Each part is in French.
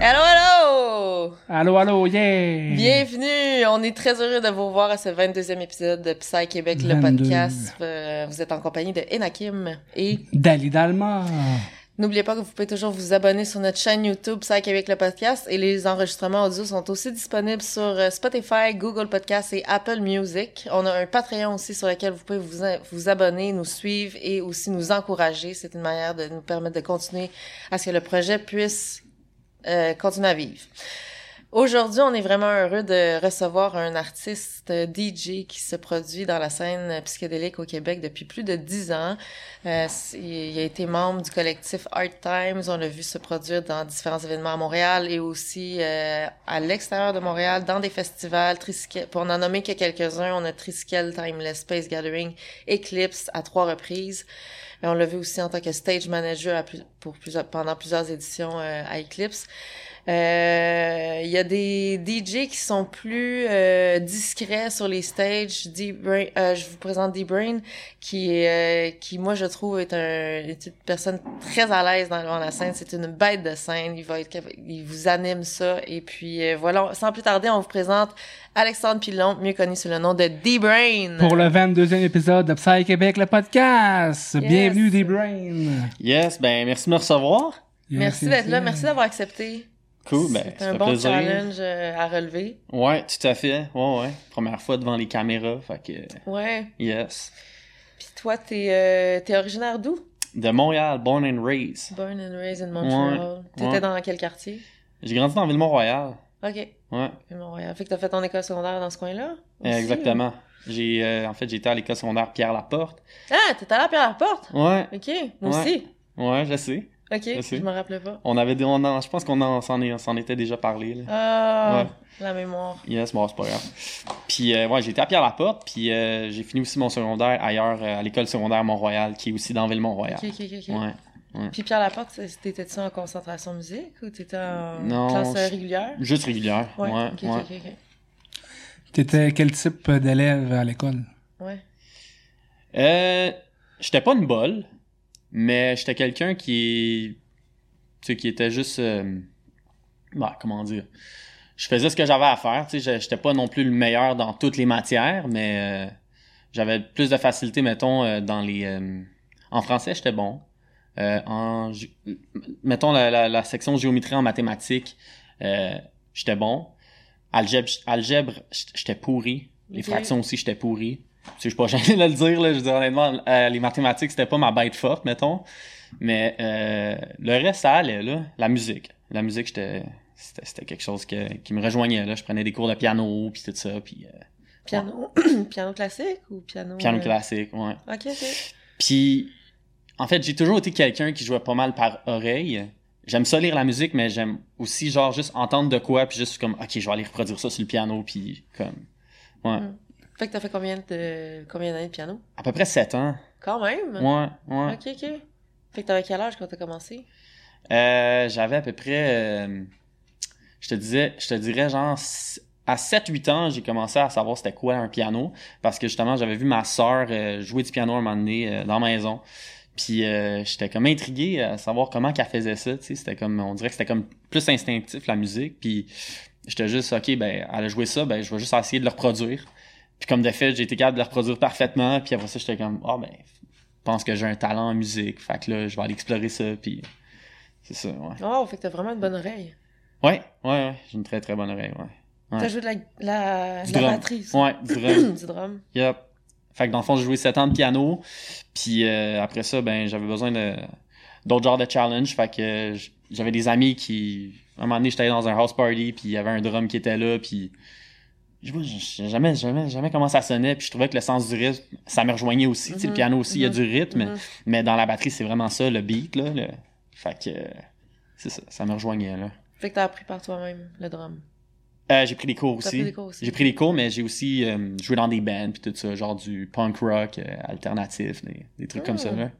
Allô, allô! Allô, allô, yeah! Bienvenue! On est très heureux de vous voir à ce 22e épisode de Psy Québec, le 22. podcast. Euh, vous êtes en compagnie de Enakim et Dali Dalma. N'oubliez pas que vous pouvez toujours vous abonner sur notre chaîne YouTube Psy Québec, le podcast et les enregistrements audio sont aussi disponibles sur euh, Spotify, Google Podcasts et Apple Music. On a un Patreon aussi sur lequel vous pouvez vous, vous abonner, nous suivre et aussi nous encourager. C'est une manière de nous permettre de continuer à ce que le projet puisse euh, continuer à vivre. Aujourd'hui, on est vraiment heureux de recevoir un artiste euh, DJ qui se produit dans la scène psychédélique au Québec depuis plus de dix ans. Euh, il a été membre du collectif Art Times. On l'a vu se produire dans différents événements à Montréal et aussi euh, à l'extérieur de Montréal, dans des festivals. Triskel, pour n'en nommer que quelques-uns, on a Triskel, Timeless Space Gathering, Eclipse à trois reprises. On l'a vu aussi en tant que stage manager à plus- pour plusieurs, pendant plusieurs éditions euh, à Eclipse. Euh, Il y a des DJ qui sont plus euh, discrets sur les stages. D-Brain, euh, je vous présente D-Brain, qui, euh, qui moi je trouve est, un, est une personne très à l'aise dans, devant la scène. C'est une bête de scène. Il va être, il vous anime ça. Et puis euh, voilà, sans plus tarder, on vous présente Alexandre Pilon, mieux connu sous le nom de D-Brain. Pour le 22e épisode de Psy Québec, le podcast. Yes. Bienvenue, des brains. Yes, ben merci de me recevoir. Merci d'être là, merci d'avoir accepté. Cool, ben C'est un bon plaisir. challenge euh, à relever. Ouais, tout à fait. Ouais, ouais. Première fois devant les caméras, fait que Ouais. yes. Puis toi, t'es euh, t'es originaire d'où? De Montréal, born and raised. Born and raised in Montreal. T'étais ouais. dans quel quartier? J'ai grandi dans Ville-Mont-Royal. Ok. Ouais, Montréal. Fait que t'as fait ton école secondaire dans ce coin-là? aussi, exactement. J'ai euh, en fait j'étais à l'école secondaire Pierre Laporte. Ah, t'es allé à Pierre-la-Porte? Ouais, Ok. Moi Ouais. aussi. ouais, je sais. Ok. Je me rappelais pas. On avait on en- je pense qu'on en- s'en était déjà parlé là. Ah, Ouais. la mémoire. Yes, bon, c'est pas grave. Puis, euh, ouais, j'étais à Pierre-Laporte, puis euh, j'ai fini aussi mon secondaire ailleurs, euh, à l'école secondaire Mont-Royal, qui est aussi dans Ville-Mont-Royal. Ok, ok, ok. ok. Ouais. Puis Pierre-la-Porte, c'est- t'étais-tu en concentration musique ou t'étais en Non, classe régulière? Juste régulière. Ouais, ouais. ok, ok, ok, ok. T'étais quel type d'élève à l'école? Ouais. Euh, j'étais pas une bolle, mais j'étais quelqu'un qui, tu sais, qui était juste, euh, bah, comment dire, je faisais ce que j'avais à faire, tu sais, j'étais pas non plus le meilleur dans toutes les matières, mais euh, j'avais plus de facilité, mettons, euh, dans les, en français, j'étais bon. En, mettons la, la, la section géométrie en mathématiques, j'étais bon. Algèbre, algèbre, j'étais pourri. Les fractions aussi, j'étais pourri. Je suis pas gêné de le dire, là. Je veux dire, honnêtement, euh, les mathématiques, c'était pas ma bête forte, mettons. Mais euh, le reste, ça allait, là. La musique. La musique, j'étais... C'était, quelque chose que- qui me rejoignait, là. Je prenais des cours de piano, puis tout ça, puis euh, Piano, piano classique ou piano? piano classique, ouais. Ok, ok. Puis, en fait, j'ai toujours été quelqu'un qui jouait pas mal par oreille. J'aime ça lire la musique, mais j'aime aussi, genre, juste entendre de quoi, puis juste comme, ok, je vais aller reproduire ça sur le piano, puis comme... Ouais. Mm. Fait que t'as fait combien de combien d'années de piano? À peu près 7 ans. Quand même? Ouais, ouais. Ok, ok. Fait que t'avais quel âge quand t'as commencé? Euh, j'avais à peu près, euh, je te disais, je te dirais genre à 7-8 ans, j'ai commencé à savoir c'était quoi un piano parce que justement j'avais vu ma sœur euh, jouer du piano un moment donné euh, dans la maison. Puis j'étais comme intrigué à savoir comment qu'elle faisait ça, tu sais, c'était comme on dirait que c'était comme plus instinctif la musique puis j'étais juste OK ben elle a joué ça, ben je vais juste essayer de le reproduire. Puis comme de fait, j'ai été capable de le reproduire parfaitement, puis après ça j'étais comme ah ben je pense que j'ai un talent en musique, fait que là je vais aller explorer ça puis c'est ça, ouais. Oh, fait que t'as vraiment une bonne oreille. Ouais, ouais, ouais. J'ai une très très bonne oreille, ouais. Ouais. T'as joué de la, la, Du la drum. batterie, ça? Ouais, du drum. du drum. yep. Fait que dans le fond, j'ai joué 7 ans de piano. Puis euh, après ça, ben j'avais besoin de d'autres genres de challenge. Fait que j'avais des amis qui. À un moment donné, j'étais allé dans un house party, puis il y avait un drum qui était là, puis. Je vois, j'ai jamais, jamais, jamais comment ça sonnait, puis je trouvais que le sens du rythme, ça me rejoignait aussi. Sais, Mhm, le piano aussi, il y a mhm, du rythme, Mhm. mais dans la batterie, c'est vraiment ça, le beat, là. le- Fait que. c'est ça, ça me rejoignait, là. Fait que t'as appris par toi-même le drum. Euh, j'ai pris des cours aussi. J'ai pris des cours, mais j'ai aussi euh, joué dans des bands puis tout ça, genre du punk rock euh, alternatif, des, des trucs comme ça. Là.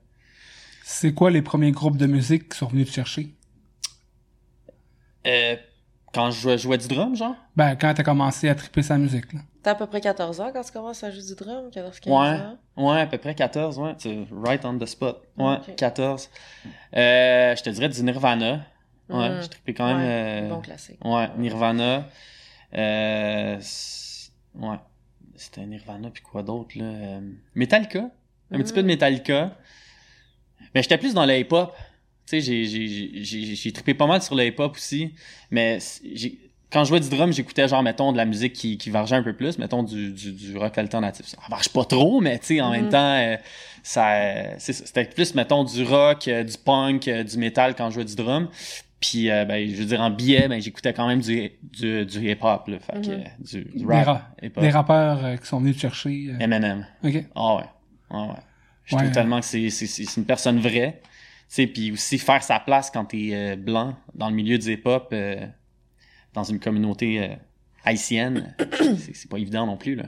C'est quoi les premiers groupes de musique qui sont venus te chercher? Quand je jouais, jouais du drum, genre? Ben, quand t'as commencé à triper sa musique, là. T'as à peu près 14 ans quand tu commences à jouer du drum? 14, 15 Ouais. ans? Ouais, à peu près 14, ouais. C'est right on the spot. Ouais, Ok. 14. Euh, je te dirais du Nirvana. Ouais, Mm. j'ai trippé quand même. Ouais, euh, Bon classique. Ouais, Nirvana. Euh, ouais. C'était Nirvana, puis quoi d'autre, là? Euh, Metallica. Un Mm. petit peu de Metallica. Mais j'étais plus dans le hip-hop. Sais, j'ai- j'ai- j'ai j'ai- j'ai trippé pas mal sur le hip-hop aussi. Mais j'ai- quand je jouais du drum, j'écoutais genre, mettons, de la musique qui, qui vargeait un peu plus. Mettons, du, du, du rock alternatif. Ça marche pas trop, mais tu sais, en même temps, euh, ça, euh, c'est c'était plus, mettons, du rock, euh, du punk, euh, du metal quand je jouais du drum. Puis, ben, je veux dire, en billet, ben, j'écoutais quand même du, du, du hip-hop, là. Fait que, Mhm. euh, du, rap, ra- hip-hop. des rappeurs qui sont venus te chercher. Eminem. Ok. Ah ouais. Ah ouais. Je Ouais. trouve tellement que c'est, c'est, c'est c'est une personne vraie. Tu sais, puis aussi faire sa place quand t'es euh, blanc dans le milieu du hip-hop, euh, dans une communauté euh, haïtienne, c'est, pas évident non plus, là.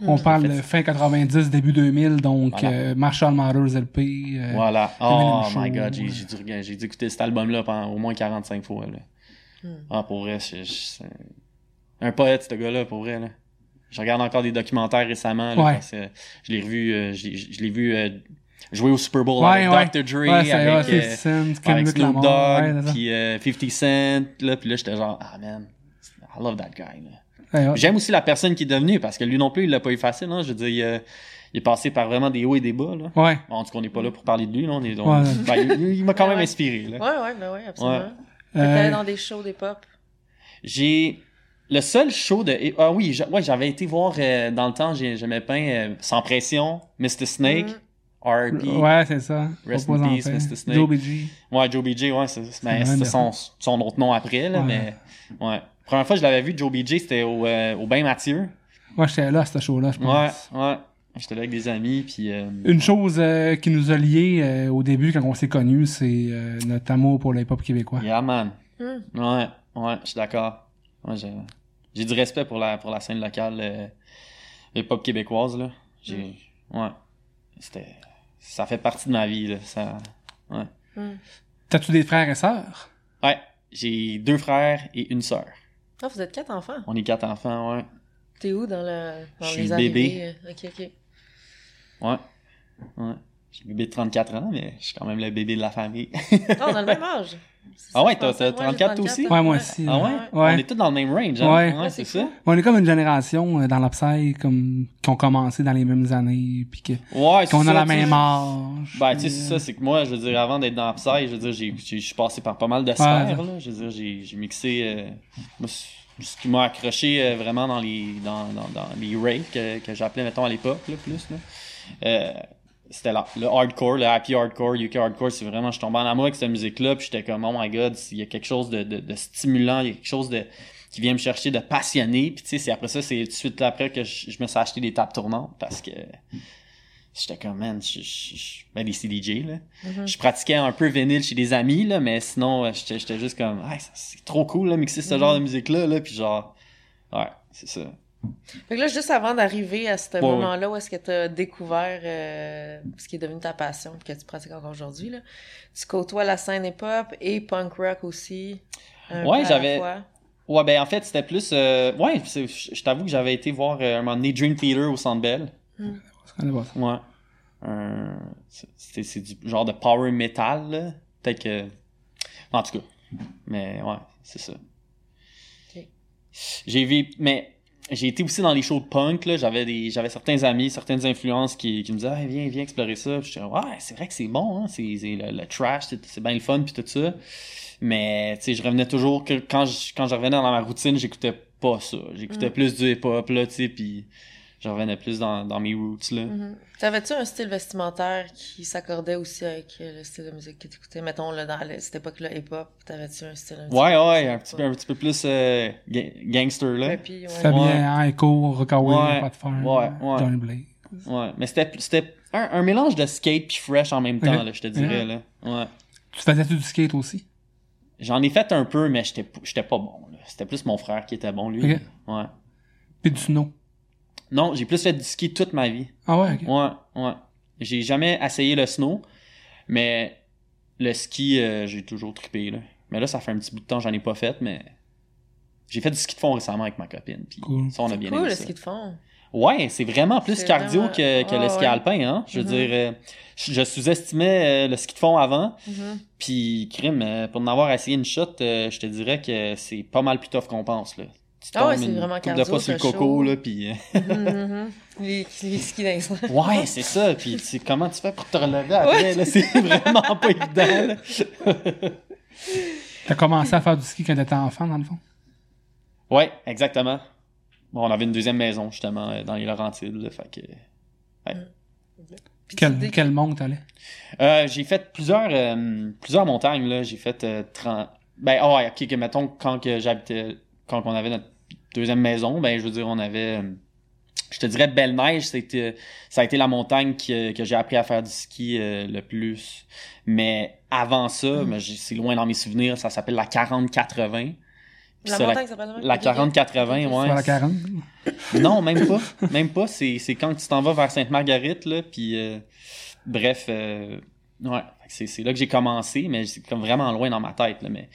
On parle fait, de fin 90, début 2000, donc Voilà. euh, Marshall Mathers LP. euh, Voilà. Oh my god, j'ai, dû, regarder- j'ai dû écouter cet album-là pendant au moins 45 fois, là. Hmm. Ah, pour vrai, c'est, c'est un poète, ce gars-là, pour vrai, là. Je regarde encore des documentaires récemment, là, Ouais. parce je l'ai revu, euh, je l'ai- je l'ai vu euh, jouer au Super Bowl Ouais, avec ouais. Dr. Dre, Ouais, avec... ouais, euh, 50 Cent, avec Kendrick Snoop. Dogg, puis euh, 50 Cent, là, puis là, j'étais genre, ah man, I love that guy. là. Ouais, ouais. J'aime aussi la personne qui est devenue, parce que lui non plus, il l'a pas eu facile, hein. Je veux dire, il, euh, il est passé par vraiment des hauts et des bas, là. Ouais. Bon, en tout cas, on n'est pas là pour parler de lui, là. On est, on- Ouais. ben, il, il m'a quand même inspiré, là. Ouais, ouais, ben ouais, absolument. Ouais. T'es allé Euh, dans des shows des pop. J'ai le seul show de ah oui ouais j'avais été voir euh, dans le temps j'ai- j'aimais bien euh, sans pression Mr Snake Mm. R.I.P. Ouais, c'est ça. Rest in en peace. Mr. Snake. Joe BG. ouais Joe BJ ouais c'est ben, son, son autre nom après là Ouais. mais ouais première fois que je l'avais vu Joe BJ c'était au euh, au Bain Mathieu Moi, j'étais là à ce show-là, je ouais pense. ouais j'étais là avec des amis puis euh, Une chose euh, qui nous a liés euh, au début, quand on s'est connus, c'est euh, notre amour pour le hip-hop québécois. yeah man Hmm. ouais ouais je suis d'accord ouais, j'ai du respect pour la pour la scène locale euh, hip-hop québécoise là j'ai ouais c'était ça fait partie de ma vie là ça ouais Hmm. T'as-tu des frères et sœurs? ouais j'ai deux frères et une sœur Ah, vous êtes quatre enfants? on est quatre enfants ouais T'es où dans, le, dans Je suis les bébé. Ok, ok. ouais ouais j'ai le bébé de 34 ans mais je suis quand même le bébé de la famille Ah, on a le même âge. Ah ouais, t'as- pensais. t'as Ouais, j'ai 34 toi aussi? Ouais, moi aussi. ah ouais? Ouais. On est tous dans le même range hein? Ouais. Ouais, c'est ça. On est comme une génération euh, dans l'Upside comme, qui ont commencé dans les mêmes années, puis que, ouais c'est qu'on a la même âge. Ben, tu sais, c'est ça, c'est que moi, je veux dire, avant d'être dans Upside, je veux dire, j'ai, je suis passé par pas mal de sphères, là. Je veux dire, j'ai, j'ai mixé, euh, ce qui m'a accroché euh, vraiment dans les, dans, dans, dans les raves que, que j'appelais, mettons, à l'époque, là, plus, là. Euh, c'était là, le hardcore, le happy hardcore, UK hardcore, c'est vraiment, je tombais en amour avec cette musique-là, puis j'étais comme, oh my god, il y a quelque chose de, de, de stimulant, il y a quelque chose de, qui vient me chercher de passionné, puis tu sais, c'est après ça, c'est tout de suite après que je, je me suis acheté des tables tournantes, parce que j'étais comme, man, je, je, je- ben, des CDJ, là. Mhm. Je pratiquais un peu vinyle chez des amis, là, mais sinon, euh, j'étais juste comme, hey, c'est trop cool, là, mixer ce Mhm. genre de musique-là, là, puis genre, ouais, c'est ça. Fait que là, juste avant d'arriver à ce Ouais, moment-là où est-ce que tu as découvert euh, ce qui est devenu ta passion que tu pratiques encore aujourd'hui, là, tu côtoies la scène hip-hop et punk rock aussi. un Ouais, j'avais-. Ouais, ben en fait, c'était plus, euh, ouais, je t'avoue que j'avais été voir euh, un moment donné Dream Theater au Centre Bell. Ça. Ouais. Un- c'est- du genre de power metal, là. Peut-être que. En tout cas. Mais ouais, c'est ça. Ok. J'ai vu. Mais j'ai été aussi dans les shows de punk, là. J'avais des. J'avais certains amis, certaines influences qui, qui me disaient, Ah, viens, viens explorer ça. Puis j'étais, ouais, c'est vrai que c'est bon, hein. C'est c'est le, le trash, c'est c'est bien le fun, puis tout ça. Mais, tu sais, je revenais toujours que quand je, quand je revenais dans ma routine, j'écoutais pas ça. J'écoutais Mm. plus du hip-hop, là, tu sais, puis je revenais plus dans, dans mes roots, là. Mhm. T'avais-tu un style vestimentaire qui s'accordait aussi avec euh, le style de musique que t'écoutais? Mettons, là, dans le- cette époque-là, hip-hop, t'avais-tu un style un petit Ouais, peu ouais, plus, un petit peu, un petit peu plus euh, ga- gangster, là. Ouais. Fabien, Ouais. hein, Echo, Rockaway, Ouais. Pas de Farm, Ouais, ouais. Johnny Blake. Ouais, mais c'était c'était un, un mélange de skate puis fresh en même temps, là, je te dirais, là. Ouais. Tu faisais-tu du skate aussi? J'en ai fait un peu, mais j'étais pas bon, là. C'était plus mon frère qui était bon, lui. Ouais. Puis du snow. Non, j'ai plus fait du ski toute ma vie. Ah ouais, ok. Ouais, ouais. J'ai jamais essayé le snow, mais le ski, euh, j'ai toujours trippé, là. Mais là, ça fait un petit bout de temps que j'en ai pas fait, mais j'ai fait du ski de fond récemment avec ma copine. Puis Cool. ça, on a C'est bien cool, aimé le ça. ski de fond. Ouais, c'est vraiment plus cardio vraiment- que, que Ah, le ski ouais. alpin, hein. Je veux Mhm. dire, euh, je, je sous-estimais euh, le ski de fond avant, Mhm. puis crime, euh, pour en avoir essayé une shot, euh, je te dirais que c'est pas mal plus tough qu'on pense, là. Tu Ah ouais, c'est une vraiment de fois sur le coco, chaud. là, puis... euh, Mhm, mhm. Les, les skis dans les airs. Ouais, c'est ça, puis tu sais, comment tu fais pour te relever après, là, c'est vraiment pas évident, là. T'as commencé à faire du ski quand t'étais enfant, dans le fond? Ouais, exactement. Bon, on avait une deuxième maison, justement, euh, dans les Laurentides, là, fait que... Puis tu Quel, quel monde t'allais? Euh, j'ai fait plusieurs, euh, plusieurs montagnes, là. J'ai fait euh, 30... Ben, ah ouais, ok, que mettons, quand que j'habitais... Quand on avait notre deuxième maison, ben, je veux dire, on avait... euh, je te dirais Belle-Neige, c'était, ça a été la montagne que, que j'ai appris à faire du ski euh, le plus. Mais avant ça, ben, j'ai- c'est loin dans mes souvenirs, ça s'appelle la 40-80. Puis La ça, montagne s'appelle la ok. 40-80, Ok, ouais. La 40? Non, même pas. Même pas. C'est, c'est quand tu t'en vas vers Sainte-Marguerite, là, puis euh, bref, euh, ouais, c'est là que j'ai commencé, mais c'est comme vraiment loin dans ma tête, là, mais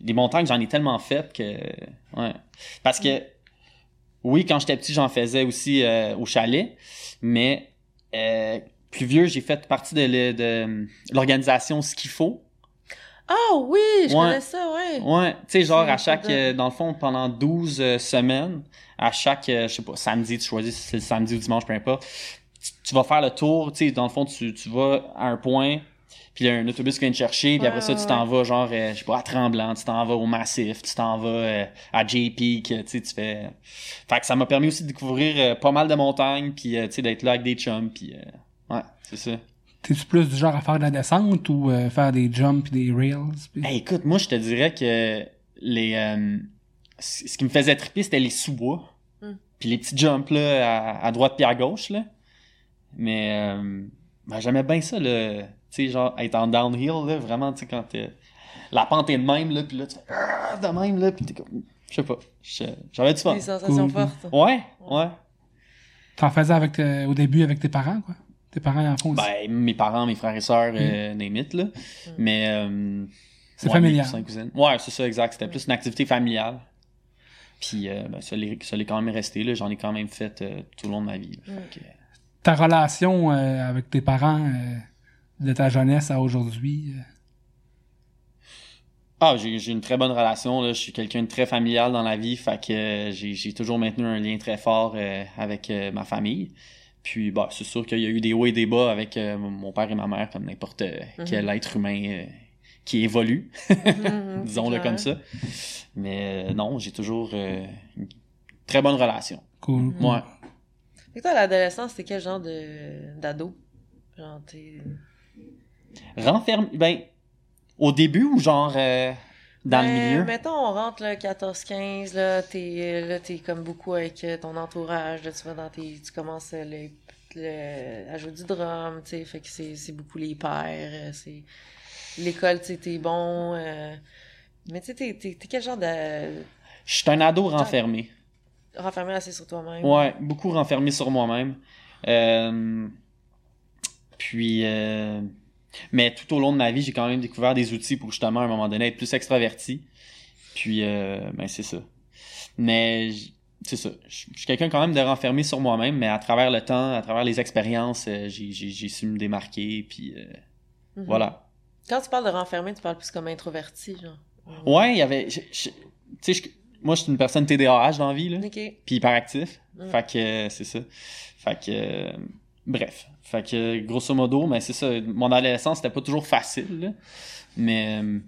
les montagnes, j'en ai tellement fait que, ouais. Parce que, oui, quand j'étais petit, j'en faisais aussi euh, au chalet, mais euh, plus vieux, j'ai fait partie de, l'organisation Ski Faut. Ah oui, je Ouais. connais ça, ouais. Ouais, tu sais, genre à chaque, euh, dans le fond, pendant 12 euh, semaines, à chaque, je sais pas, samedi, tu choisis si c'est le samedi ou dimanche, peu importe, tu, tu vas faire le tour, tu sais, dans le fond, tu, tu vas à un point, puis il y a un autobus qui vient te chercher, puis Ouais, après ça, ouais, tu t'en vas, genre, euh, je sais pas, à Tremblant, tu t'en vas au Massif, tu t'en vas euh, à JP, que, tu sais, tu fais... Fait que ça m'a permis aussi de découvrir euh, pas mal de montagnes, puis, euh, tu sais, d'être là avec des chums, puis, euh, ouais, c'est ça. T'es-tu plus du genre à faire de la descente ou euh, faire des jumps et des rails? puis- Hey, écoute, moi, je te dirais que les, euh, ce qui me faisait triper, c'était les sous-bois. Mm. Puis les petits jumps là, à, à droite puis à gauche. Là. Mais euh, ben, j'aimais bien ça, là. Tu sais, genre, être en downhill, là, vraiment, tu sais, quand t'es- la pente est de même, là, puis là, tu fais Ah de même, là, puis t'es comme... Je sais pas. J'avais du fun. Des sensations fortes. Ouais, ouais. T'en faisais avec, euh, au début avec tes parents, quoi? Tes parents en font aussi? Ben, mes parents, mes frères et sœurs, euh, name it, là. Mais... euh, C'est Ouais, familial. mes cousins, cousines. Ouais, c'est ça, exact. C'était plus une activité familiale. Puis euh, ben, ça l'est ça l'est quand même resté. là. J'en ai quand même fait euh, tout le long de ma vie. là. Mm. Fait que- Ta relation euh, avec tes parents euh, de ta jeunesse à aujourd'hui? euh, Ah, j'ai une très bonne relation. Là. Je suis quelqu'un de très familial dans la vie. Fait que euh, j'ai toujours maintenu un lien très fort euh, avec euh, ma famille. Puis bah, c'est sûr qu'il y a eu des hauts et des bas avec euh, mon père et ma mère, comme n'importe euh, quel être humain euh, qui évolue. Mhm, disons-le comme ça. Mais euh, non, j'ai toujours euh, une très bonne relation. Cool. Ouais. Fait que toi, à l'adolescence, c'était quel genre de d'ado? Genre, t'es... Renfermé. Ben, au début ou genre euh, dans le Ben, milieu? Mettons, on rentre là, 14-15, là, t'es là, t'es comme beaucoup avec euh, ton entourage, là, tu vas dans tes. Tu commences euh, le- le- à jouer du drum, tu sais, fait que c'est c'est beaucoup les pères, c'est. L'école, tu sais, t'es bon. euh, Mais tu sais, t'es- t'es t'es quel genre de. Je suis un ado renfermé. renfermé assez sur toi-même? Ouais, beaucoup renfermé sur moi-même. Euh, Puis, euh, mais tout au long de ma vie, j'ai quand même découvert des outils pour justement à un moment donné être plus extraverti. Puis, euh, ben c'est ça. Mais c'est ça. Je suis quelqu'un quand même de renfermé sur moi-même, mais à travers le temps, à travers les expériences, euh, j'ai su me démarquer. Puis euh, Mhm. voilà. Quand tu parles de renfermé, tu parles plus comme introverti, genre. Ouais, il y avait. Tu sais, moi, je suis une personne TDAH dans la vie, là. Ok. puis hyperactif. Mm. Fait que euh, c'est ça. Fait que euh, bref. Fait que grosso modo, mais c'est ça. Mon adolescence c'était pas toujours facile, là. mais euh,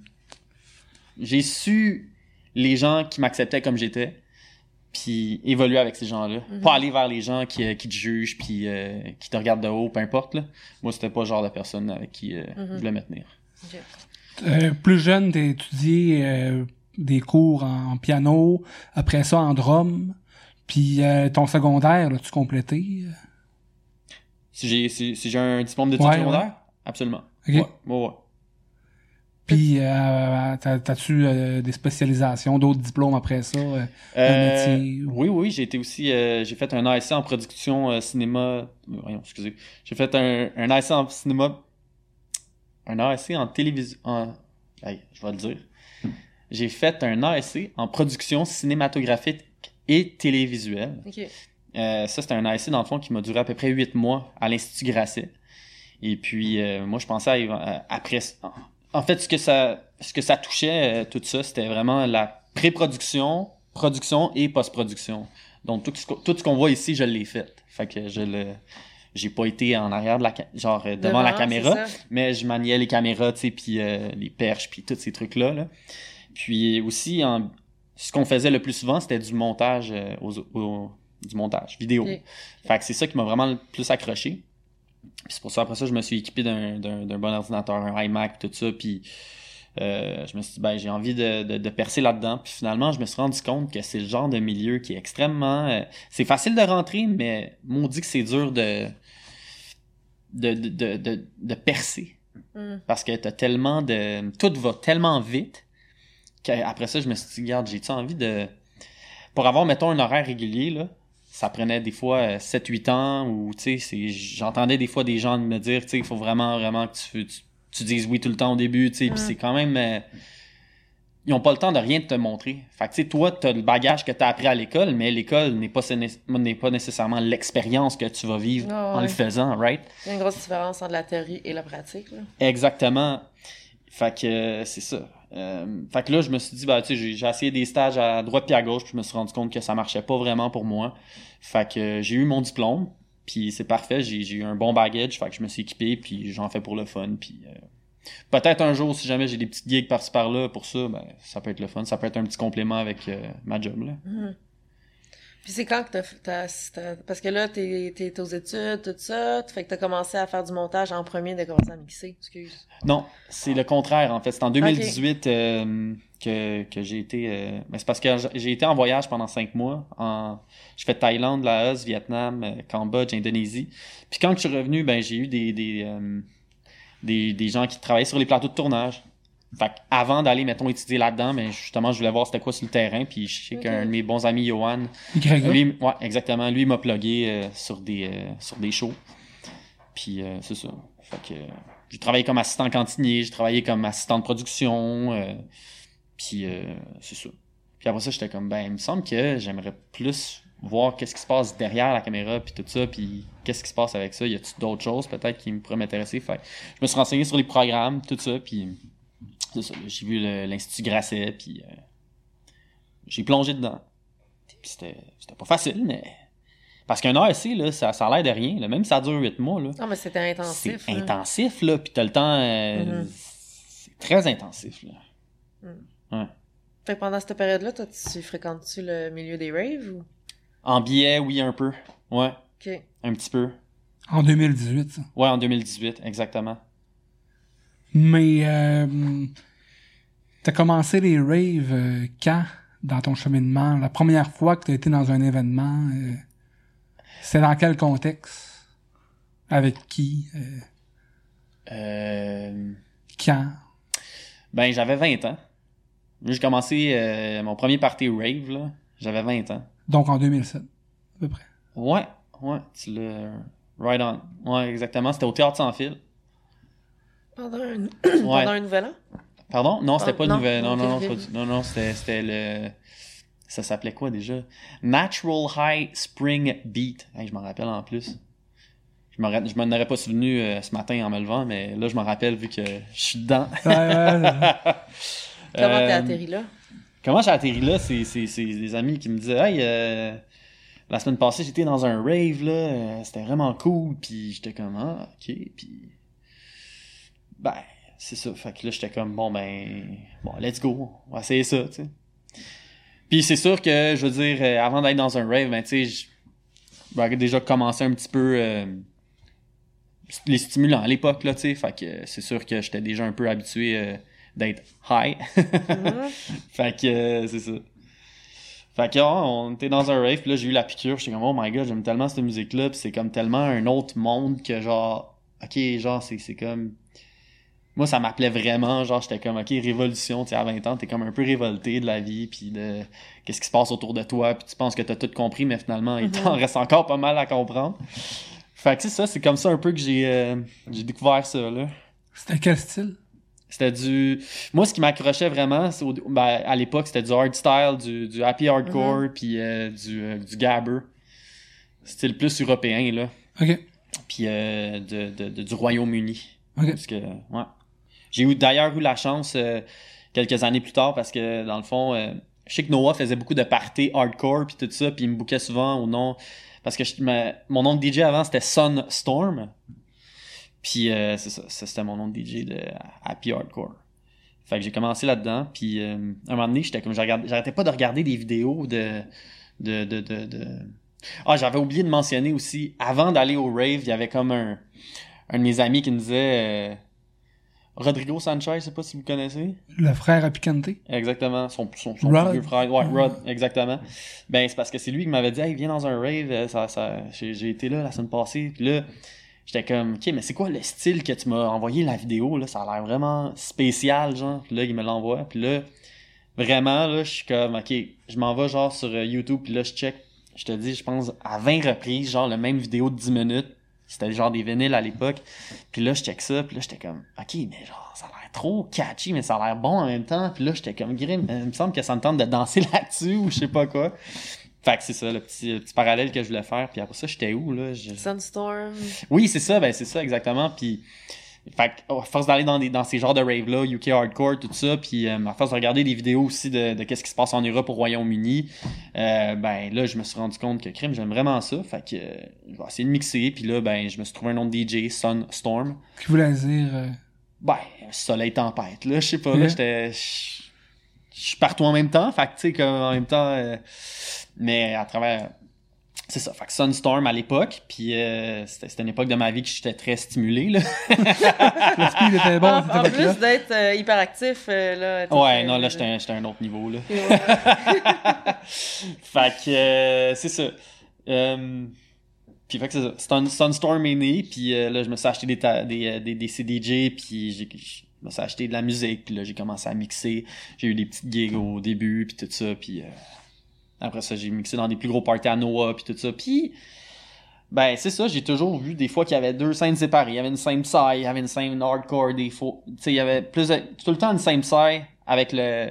j'ai su les gens qui m'acceptaient comme j'étais, puis évoluer avec ces gens-là. Mhm. Pas aller vers les gens qui, euh, qui te jugent puis euh, qui te regardent de haut, peu importe. Là. Moi, c'était pas le genre de personne avec qui euh, Mhm. je voulais me tenir. Euh, plus jeune, t'as étudié euh, des cours en piano, après ça en drum, puis euh, ton secondaire, l'as-tu complété? Si j'ai si, si j'ai un diplôme d'études Ouais, secondaires, absolument. Ok. Ouais, ouais, ouais. Puis euh, t'as- t'as-tu euh, des spécialisations, d'autres diplômes après ça? euh, Euh, métier ou- oui, oui, j'ai été aussi, euh, j'ai fait un ASC en production euh, cinéma. Voyons, excusez. J'ai fait un, un ASC en cinéma, un ASC en télévision. En... Hey, je vais le dire. j'ai fait un ASC en production cinématographique et télévisuelle. Ok. Euh, ça, c'était un ASC, dans le fond, qui m'a duré à peu près huit mois à l'Institut Grasset. Et puis, euh, moi, je pensais, à, après... En fait, ce que ça, ce que ça touchait, euh, tout ça, c'était vraiment la pré-production, production et post-production. Donc, tout ce, qu'on- tout ce qu'on voit ici, je l'ai fait. Fait que je le... J'ai pas été en arrière de la... Genre, devant la caméra mais je maniais les caméras, tu sais, puis les perches, puis tous ces trucs-là. Là. Puis aussi, en- ce qu'on faisait le plus souvent, c'était du montage, euh, aux- au- du montage vidéo. Fait que c'est ça qui m'a vraiment le plus accroché. Puis c'est pour ça, après ça, je me suis équipé d'un, d'un, d'un bon ordinateur, un iMac, tout ça, puis euh, je me suis dit, ben, j'ai envie de, de, de percer là-dedans. Puis finalement, je me suis rendu compte que c'est le genre de milieu qui est extrêmement... euh, c'est facile de rentrer, mais maudit que c'est dur de, de, de, de, de, de percer Hmm. parce que t'as tellement de tout va tellement vite qu'après ça je me suis dit regarde j'ai-tu envie de pour avoir mettons un horaire régulier là ça prenait des fois 7-8 ans ou tu j'entendais des fois des gens me dire tu sais il faut vraiment vraiment que tu, tu, tu dises oui tout le temps au début tu puis Mm. c'est quand même euh, ils ont pas le temps de rien te montrer fait que tu sais toi t'as le bagage que t'as appris à l'école mais l'école n'est pas sé- n'est pas nécessairement l'expérience que tu vas vivre en le faisant right? Il y a une grosse différence entre la théorie et la pratique. Là. Exactement. Fait que euh, c'est ça. Euh, fait que là, je me suis dit, bah, tu j'ai essayé des stages à droite puis à gauche, puis je me suis rendu compte que ça marchait pas vraiment pour moi. Fait que euh, j'ai eu mon diplôme, puis c'est parfait, j'ai eu un bon baggage, fait que je me suis équipé, puis j'en fais pour le fun, puis euh, peut-être un jour, si jamais j'ai des petites gigs par-ci par-là pour ça, ben, ça peut être le fun, ça peut être un petit complément avec euh, ma job, là. Mhm. Puis c'est quand que t'as, t'as, t'as- Parce que là, t'es, t'es aux études, tout ça. Fait que t'as commencé à faire du montage en premier de commencer à mixer. Excuse. Non, c'est le contraire en fait. C'est en 2018 euh, que, que j'ai été. euh, mais c'est parce que j'ai été en voyage pendant cinq mois. En, je fais Thaïlande, Laos, Vietnam, euh, Cambodge, Indonésie. Puis quand je suis revenu, ben j'ai eu des des, euh, des des gens qui travaillaient sur les plateaux de tournage. Fait que avant d'aller, mettons, étudier là-dedans, mais justement, je voulais voir c'était quoi sur le terrain. Puis je sais qu'un de mes bons amis, Johan, lui, ouais, exactement. Lui il m'a plugué euh, sur des euh, sur des shows. Puis euh, c'est ça. Fait que euh, j'ai travaillé comme assistant cantinier, j'ai travaillé comme assistant de production. euh, puis euh, c'est ça. Puis après ça, j'étais comme ben, il me semble que j'aimerais plus voir qu'est-ce qui se passe derrière la caméra puis tout ça puis qu'est-ce qui se passe avec ça y a-t-il d'autres choses peut-être qui me pourraient m'intéresser? Fait je me suis renseigné sur les programmes tout ça puis c'est ça là, j'ai vu l'institut Grasset puis euh, j'ai plongé dedans puis c'était pas facile, mais. Parce qu'un ASC, là, ça, ça a l'air de rien. Là. Même si ça dure 8 mois, là. Non, mais c'était intensif. C'est là. intensif, là. Puis t'as le temps. euh, Mhm. C'est très intensif, là. Fait que pendant cette période-là, toi, tu fréquentes-tu le milieu des raves ou? En billet, oui, un peu. Ouais, Ok. un petit peu. En 2018, ça. Ouais, en 2018, exactement. Mais euh, t'as commencé les raves euh, quand dans ton cheminement? La première fois que t'as été dans un événement, euh, c'est dans quel contexte? Avec qui? Euh, quand? Ben, j'avais 20 ans. J'ai commencé mon premier party rave, là. J'avais 20 ans. Donc en 2007, à peu près. Ouais, ouais, tu l'as. Right on. Ouais, exactement. C'était au Théâtre Sans Fil. Pendant un, Ouais. pendant un nouvel an? Pardon? Non, c'était Ah, pas non, nouvelle. Non, non, non, non, non, c'était, le. Ça s'appelait quoi déjà? Natural High Spring Beat. Hey, je m'en rappelle en plus. Je m'en, aurais pas souvenu euh, ce matin en me levant, mais là, je m'en rappelle vu que je suis dedans. Ouais, ouais, Comment t'es Euh, atterri là? Comment j'ai atterri là? C'est, c'est, c'est des amis qui me disaient Hey, euh, la semaine passée, j'étais dans un rave, là, euh, c'était vraiment cool, puis j'étais comme Ah, ok, puis. Ben, c'est ça. Fait que là, j'étais comme Bon, ben, bon, let's go, on va essayer ça, tu sais. Puis c'est sûr que, je veux dire, euh, avant d'être dans un rave, ben, tu sais, j'avais déjà commencé un petit peu. euh, les stimulants à l'époque, là, tu sais. Fait que c'est sûr que j'étais déjà un peu habitué euh, d'être high. Mhm. Fait que c'est ça. Fait que ouais, on était dans un rave, puis là j'ai eu la piqûre, j'étais comme oh my god, j'aime tellement cette musique là, puis c'est comme tellement un autre monde que genre OK, genre c'est comme moi ça m'appelait vraiment, genre j'étais comme OK, révolution, tu sais à 20 ans, t'es comme un peu révolté de la vie puis de qu'est-ce qui se passe autour de toi, puis tu penses que t'as tout compris mais finalement il t'en reste encore pas mal à comprendre. Fait que c'est ça, c'est comme ça un peu que j'ai euh, j'ai découvert ça là. C'était quel style? C'était du. Moi, ce qui m'accrochait vraiment, c'est au- ben, à l'époque, c'était du hardstyle, du, du happy hardcore, puis euh, du, euh, du gabber. C'était le plus européen, là. Ok. Puis euh, de, de- de- du Royaume-Uni. Ok. Parce que, ouais. J'ai eu d'ailleurs eu la chance euh, quelques années plus tard parce que, dans le fond, euh, je sais que Noah faisait beaucoup de parties hardcore puis tout ça, puis il me bouquait souvent au nom. Parce que je- mon nom de DJ avant c'était Sunstorm. Puis euh, c'est ça, c'était mon nom de DJ de Happy Hardcore. Fait que j'ai commencé là-dedans, puis euh, un moment donné, j'étais comme j'arrêtais pas de regarder des vidéos de de de de, de... Ah, j'avais oublié de mentionner aussi avant d'aller au rave, il y avait comme un un de mes amis qui me disait euh, Rodrigo Sanchez, je sais pas si vous connaissez. Le frère à Picante. Exactement, son, son, son Rod. plus vieux frère. Ouais, Rod, exactement. Ben, c'est parce que c'est lui qui m'avait dit, hey, viens dans un rave, euh, ça, ça, j'ai, été là la semaine passée, puis là, j'étais comme, ok, mais c'est quoi le style que tu m'as envoyé la vidéo, là, ça a l'air vraiment spécial, genre, puis là, il me l'envoie, puis là, vraiment, là, je suis comme, ok, je m'en vais, genre, sur euh, YouTube, puis là, je check, je te dis, je pense, à 20 reprises, genre, le même vidéo de 10 minutes, c'était genre des vinyles à l'époque, puis là, je check ça, puis là, j'étais comme, ok, mais genre, ça a l'air trop catchy, mais ça a l'air bon en même temps. Puis là, j'étais comme, grim, il me semble que ça me tente de danser là-dessus ou je sais pas quoi. Fait que c'est ça, le petit, le petit parallèle que je voulais faire. Puis après ça, j'étais où, là? Je- Sunstorm. Oui, c'est ça, ben c'est ça, exactement. Puis, fait que, à force d'aller dans, des, dans ces genres de rave-là, UK Hardcore, tout ça, puis euh, à force de regarder des vidéos aussi de, de qu'est-ce qui se passe en Europe, au Royaume-Uni, euh, ben là, je me suis rendu compte que crime, j'aime vraiment ça. Fait que euh, je vais essayer de mixer. Puis là, ben, je me suis trouvé un nom de DJ, Sunstorm. Qui voulait dire. euh, Ben, soleil tempête, là, je sais pas, là, j'étais... Je suis partout en même temps, fait que, tu sais, en même temps... euh, mais à travers... C'est ça, fait que Sunstorm à l'époque, puis euh, c'était c'était une époque de ma vie que j'étais très stimulé, là. le speed était bon en, plus d'être euh, hyperactif, euh, là. Ouais, non, là, j'étais à un autre niveau, là. fait que, euh, c'est ça. Puis fait que c'est ça. Sun- Sunstorm est né, puis euh, là, je me suis acheté des, ta- des, des, des CDJ, puis j'ai, je me suis acheté de la musique, puis là, j'ai commencé à mixer. J'ai eu des petites gigs au début, puis tout ça, puis euh, après ça, j'ai mixé dans des plus gros parties à Noah, puis tout ça. Puis, ben, c'est ça, j'ai toujours vu des fois qu'il y avait deux scènes séparées. Il y avait une scène Psy, il y avait une scène hardcore, des fois. Tu sais, il y avait plus de- tout le temps une scène Psy avec le,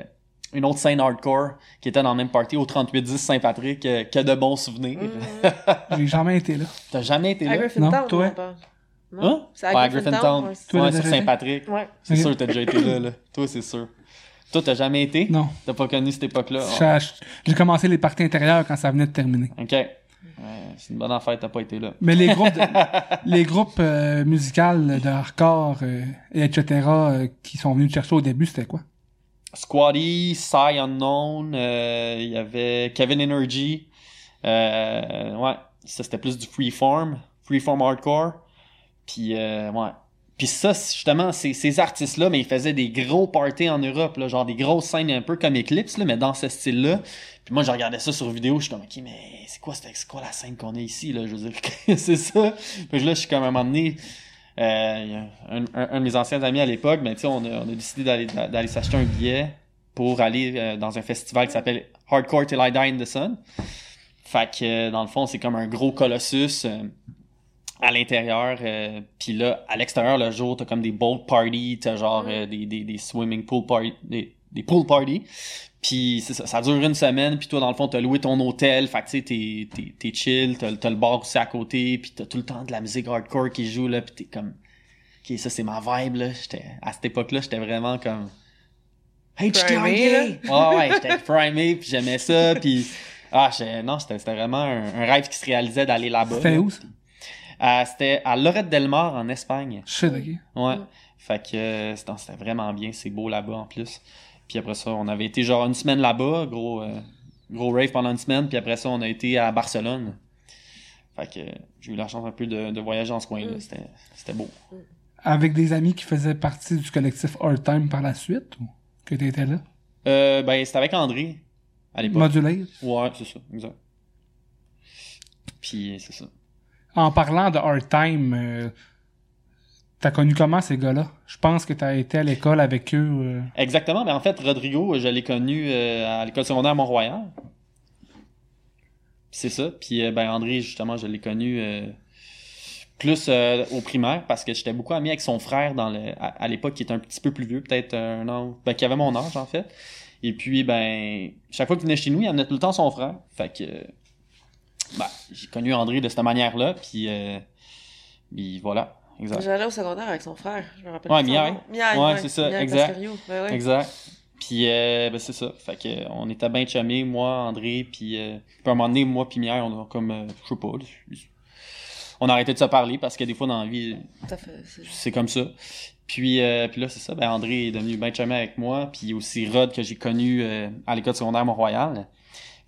une autre scène hardcore qui était dans le même party au 3810 Saint-Patrick. euh, que de bons souvenirs. Mm. J'ai jamais été là. T'as jamais été À là? Griffintown, Non, toi? Non? Hein? C'est à Ouais, à Griffintown. Toi, Ouais, sur? Saint-Patrick. Ouais. C'est sûr que t'as déjà été là, là. Toi, c'est sûr. Toi, t'as jamais été? Non. T'as pas connu cette époque-là? J'ai- commencé les parties intérieures quand ça venait de terminer. Ok. Ouais, c'est une bonne affaire, t'as pas été là. Mais les groupes, de- les groupes euh, musicales de hardcore, euh, et etc., euh, qui sont venus te chercher au début, c'était quoi? Squatty, Psy Unknown, il y avait Kevin Energy. Ouais, ça c'était plus du freeform, freeform hardcore. Puis euh, ouais. Puis ça, justement, ces, ces artistes-là, mais ils faisaient des gros parties en Europe, là, genre des grosses scènes un peu comme Eclipse, mais dans ce style-là. Puis moi, je regardais ça sur vidéo, je suis comme, ok, mais c'est quoi, c'est quoi la scène qu'on a ici, là? Je veux c'est ça. Puis là, je suis comme à un moment donné, euh, un, un- un de mes anciens amis à l'époque, ben, tu on a, on décidé d'aller, d'aller s'acheter un billet pour aller euh, dans un festival qui s'appelle Hardcore Till I Die in the Sun. Fait que, euh, dans le fond, c'est comme un gros colossus à l'intérieur. euh, Puis là, à l'extérieur, le jour, t'as comme des boat parties, t'as genre euh, des, des, des swimming pool parties, des, des pool parties. Puis c'est ça, ça dure une semaine, puis toi, dans le fond, t'as loué ton hôtel, fait que tu sais, t'es, t'es, t'es chill, t'as, t'as le bar aussi à côté, puis t'as tout le temps de la musique hardcore qui joue, là, puis t'es comme... Ok, ça, c'est ma vibe, là. J'étais, à cette époque-là, j'étais vraiment comme... Hey, tu t'es Primé, là? reggae! Ouais, ouais, j'étais primé, puis j'aimais ça, puis... Ah, non, c'était, c'était vraiment un, un rêve qui se réalisait d'aller là-bas. C'était là. où, ça? Euh, c'était à Lorette del Mar, en Espagne. Shit, ok. Ouais. Fait que euh, c'était vraiment bien, c'est beau là-bas en plus. Puis après ça, on avait été genre une semaine là-bas, gros euh, gros rave pendant une semaine, puis après ça, on a été à Barcelone. Fait que j'ai eu la chance un peu de, de voyager dans ce coin-là, Mm. c'était c'était beau. Avec des amis qui faisaient partie du collectif Hard Time par la suite, ou que t'étais là? Euh, ben c'était avec André à l'époque. Modulé. Ouais, c'est ça, exact. Puis c'est ça. En parlant de Hard Time, euh, t'as connu comment ces gars-là? Je pense que t'as été à l'école avec eux. euh, Exactement, mais en fait, Rodrigo, je l'ai connu euh, à l'école secondaire Mont-Royal. C'est ça. Puis euh, ben André, justement, je l'ai connu euh, plus euh, au primaire parce que j'étais beaucoup ami avec son frère dans à l'époque qui était un petit peu plus vieux, peut-être un an, ben, qui avait mon âge en fait. Et puis ben chaque fois qu'il venait chez nous, il amenait tout le temps son frère. Fait que ben, j'ai connu André de cette manière-là, puis, euh, puis voilà, exact. J'allais au secondaire avec son frère, je me rappelle. Ouais, nom. Miaille, Ouais, c'est ça, Miaille exact. Ouais. Exact. Puis euh, ben c'est ça. Fait que on était bien chumés, moi, André, puis euh, puis à un moment donné, moi puis Mière, on a comme euh, je sais pas, on a arrêté de se parler parce que des fois dans la vie, c'est comme ça. Puis, euh, puis là, c'est ça, ben André est devenu bien chumé avec moi, puis aussi Rod que j'ai connu euh, à l'école secondaire Mont-Royal.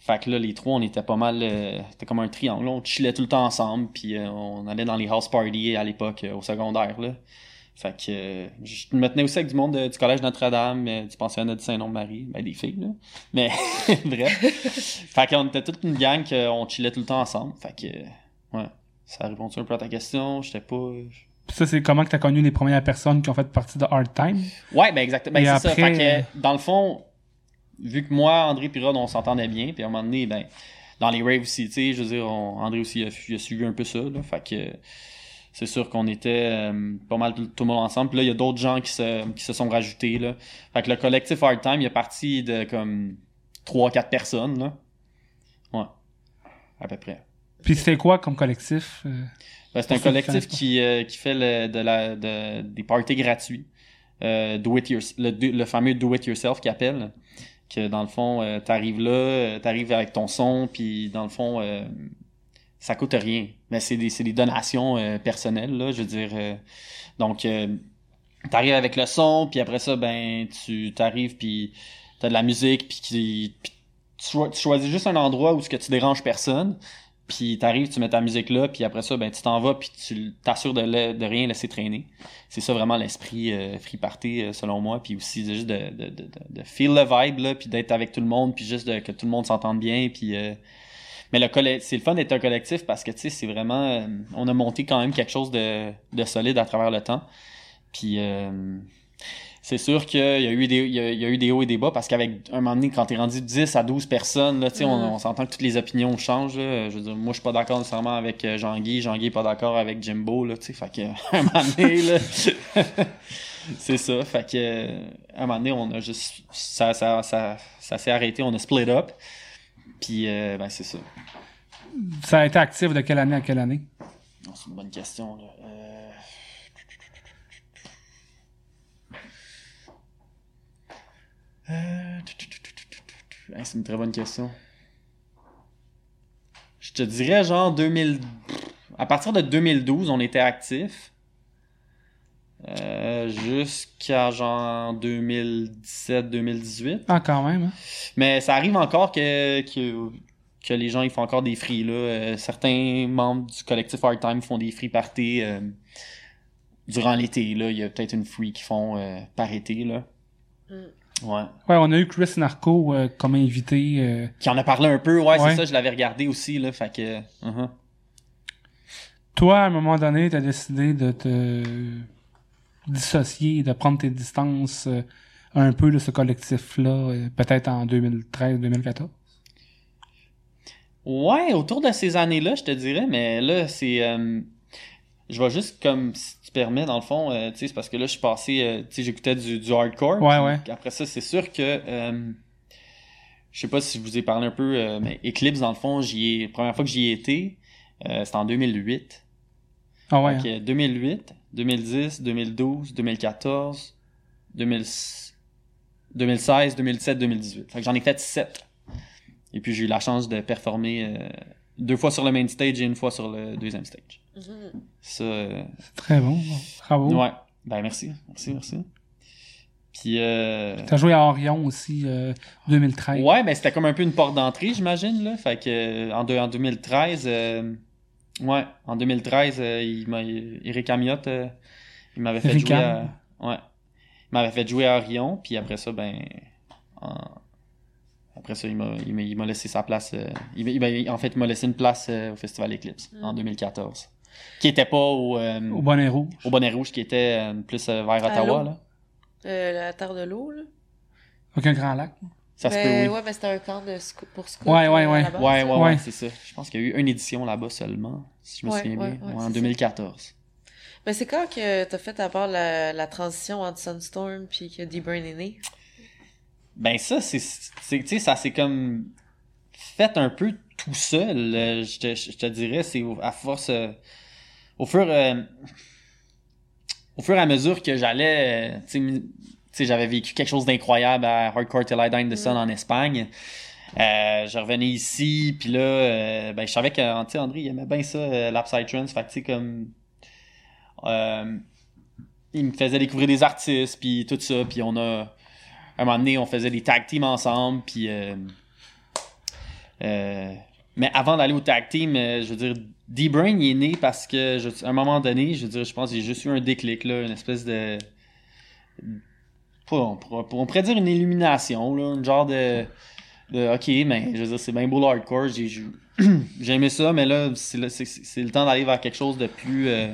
Fait que là, les trois, on était pas mal, euh, c'était comme un triangle, on chillait tout le temps ensemble, puis euh, on allait dans les house parties à l'époque euh, au secondaire, là. Fait que euh, je me tenais aussi avec du monde de- du collège Notre-Dame, du pensionnat de Saint-Nom-de-Marie, ben des filles, là. Mais bref. fait qu'on était toute une gang qu'on chillait tout le temps ensemble. Fait que, ouais, ça répond un peu à ta question. J'étais pas... Puis ça, c'est comment que t'as connu les premières personnes qui ont fait partie de Hard Time? Ouais, ben exactement. Ben, c'est ça. Fait que, dans le fond, vu que moi, André et Rod, on s'entendait bien, puis à un moment donné, ben, dans les raves aussi, tu sais, je veux dire, on- André aussi a, suivi un peu ça, là. Fait que c'est sûr qu'on était euh, pas mal tout, le monde ensemble. Puis là, il y a d'autres gens qui se, qui se sont rajoutés, là. Fait que le collectif Hard Time, il est parti de comme 3-4 personnes, là. Ouais. À peu près. Puis c'était quoi comme collectif? euh? Ben, c'est un collectif qui, euh, qui fait le, de la, de, des parties gratuits. Euh, do it le, do- le fameux do it yourself qui appelle. Que dans le fond, euh, t'arrives là, euh, t'arrives avec ton son, puis dans le fond, euh, ça coûte rien. Mais c'est des, des donations euh, personnelles, là, je veux dire. donc, t'arrives avec le son, puis après ça, ben, tu t'arrives, puis t'as de la musique, puis, tu, tu choisis juste un endroit où ce que tu déranges personne, puis t'arrives, tu mets ta musique là, puis après ça, ben, tu t'en vas, puis tu t'assures de, de rien laisser traîner. C'est ça vraiment l'esprit euh, euh, selon moi, puis aussi juste de, de, feel the vibe, là, puis d'être avec tout le monde, puis juste de, que tout le monde s'entende bien, puis... euh, mais le c'est le fun d'être un collectif parce que, tu sais, c'est vraiment... euh, on a monté quand même quelque chose de, de solide à travers le temps. Puis... c'est sûr qu'il y a eu des il y a, il y a eu des hauts et des bas parce qu'avec un moment donné quand t'es rendu 10 à 12 personnes là tu sais on, Mhm. on s'entend que toutes les opinions changent là. je veux dire moi je suis pas d'accord nécessairement avec euh, Jean-Guy Jean-Guy est pas d'accord avec Jimbo là tu sais fait que un moment donné là c'est ça fait que un moment donné on a juste ça ça ça, ça s'est arrêté on a split up puis euh, ben c'est ça Ça a été actif de quelle année à quelle année? C'est une bonne question là Euh, Euh, Hey, C'est une très bonne question. Je te dirais genre 2000... À partir de 2012, on était actifs. Euh, Jusqu'à genre 2017-2018. Ah, quand même. hein? Mais ça arrive encore que, que, que les gens ils font encore des free. Là. Euh, certains membres du collectif Hard Time font des free parties euh, durant l'été. Là. Il y a peut-être une free qui font euh, par été. Là. Mm. Ouais. Ouais, on a eu Chris Narco euh, comme invité. euh, Qui en a parlé un peu, ouais, Ouais. c'est ça, je l'avais regardé aussi, là, fait que... uh-huh. Toi, à un moment donné, t'as décidé de te dissocier, de prendre tes distances euh, un peu de ce collectif-là, peut-être en 2013-2014. Ouais, autour de ces années-là, je te dirais, mais là, c'est... je vais juste, comme, si tu permets, dans le fond, euh, tu sais, c'est parce que là, je suis passé, euh, tu sais, j'écoutais du, du hardcore. Ouais, ouais. Après ça, c'est sûr que... euh, je sais pas si je vous ai parlé un peu, mais Eclipse, dans le fond, j'y ai... La première fois que j'y ai été, c'était en 2008. Ah ouais. Donc, hein. euh, 2008, 2010, 2012, 2014, 2000 2016, 2017, 2018. Fait que j'en ai fait 7. Et puis j'ai eu la chance de performer deux fois sur le main stage et une fois sur le deuxième stage. Ça, euh, C'est très bon. Bravo. ouais. Ben merci, merci, merci. Puis euh, T'as joué à Orion aussi, euh, 2013. ouais, ben c'était comme un peu une porte d'entrée, j'imagine là. Fait que euh, en, deux- en 2013, euh, ouais, en 2013, euh, il m'a Eric Amiotte, euh, il m'avait fait Eric jouer à, ouais, il m'avait fait jouer à Orion, puis après ça, ben, en- après ça, il m'a, il m'a, il m'a laissé sa place. euh, il, m'a- il en fait, il m'a laissé une place euh, au Festival Eclipse Mm. en 2014, qui était pas au, euh, Au Bonnet Rouge. au Bonnet Rouge, qui était euh, plus euh, vers Ottawa là. Euh, la terre de l'eau, là. Aucun grand lac. Ça se Ben, peut, oui. Ouais, ben c'était un camp de pour scout. Ouais, ouais, ouais. base. Ouais, ouais, ouais, Ouais. c'est ça. Je pense qu'il y a eu une édition là-bas seulement, si je me Ouais, souviens ouais, bien. ouais, Ouais, c'est en ça. 2014. Ben c'est quand que t'as fait à part la, la transition entre Sunstorm puis que D-Brain est né? Ben ça, c'est, c'est tu sais, ça c'est comme fait un peu tout seul. Je te, je te dirais, c'est à force, euh, au fur, euh, au fur et à mesure que j'allais, euh, j'avais vécu quelque chose d'incroyable à Hardcore Till I the Sun en Espagne. Euh, je revenais ici, puis là, euh, ben je savais que, tu sais, André, il aimait bien ça, euh, l'Upside Trance. Fait que tu sais, comme, il me faisait découvrir des artistes, puis tout ça, puis on a à un moment donné, on faisait des tag teams ensemble, puis... mais avant d'aller au tag team, je veux dire, D-Brain, il est né parce que, je- à un moment donné, je veux dire, je pense que j'ai juste eu un déclic, là, une espèce de... on, pourrait- on pourrait dire une illumination, là, une genre de... de ok, mais je veux dire, c'est bien beau le hardcore, j'ai j'ai- j'ai aimé ça, mais là, c'est le, c'est- c'est le temps d'aller vers quelque chose de plus... euh,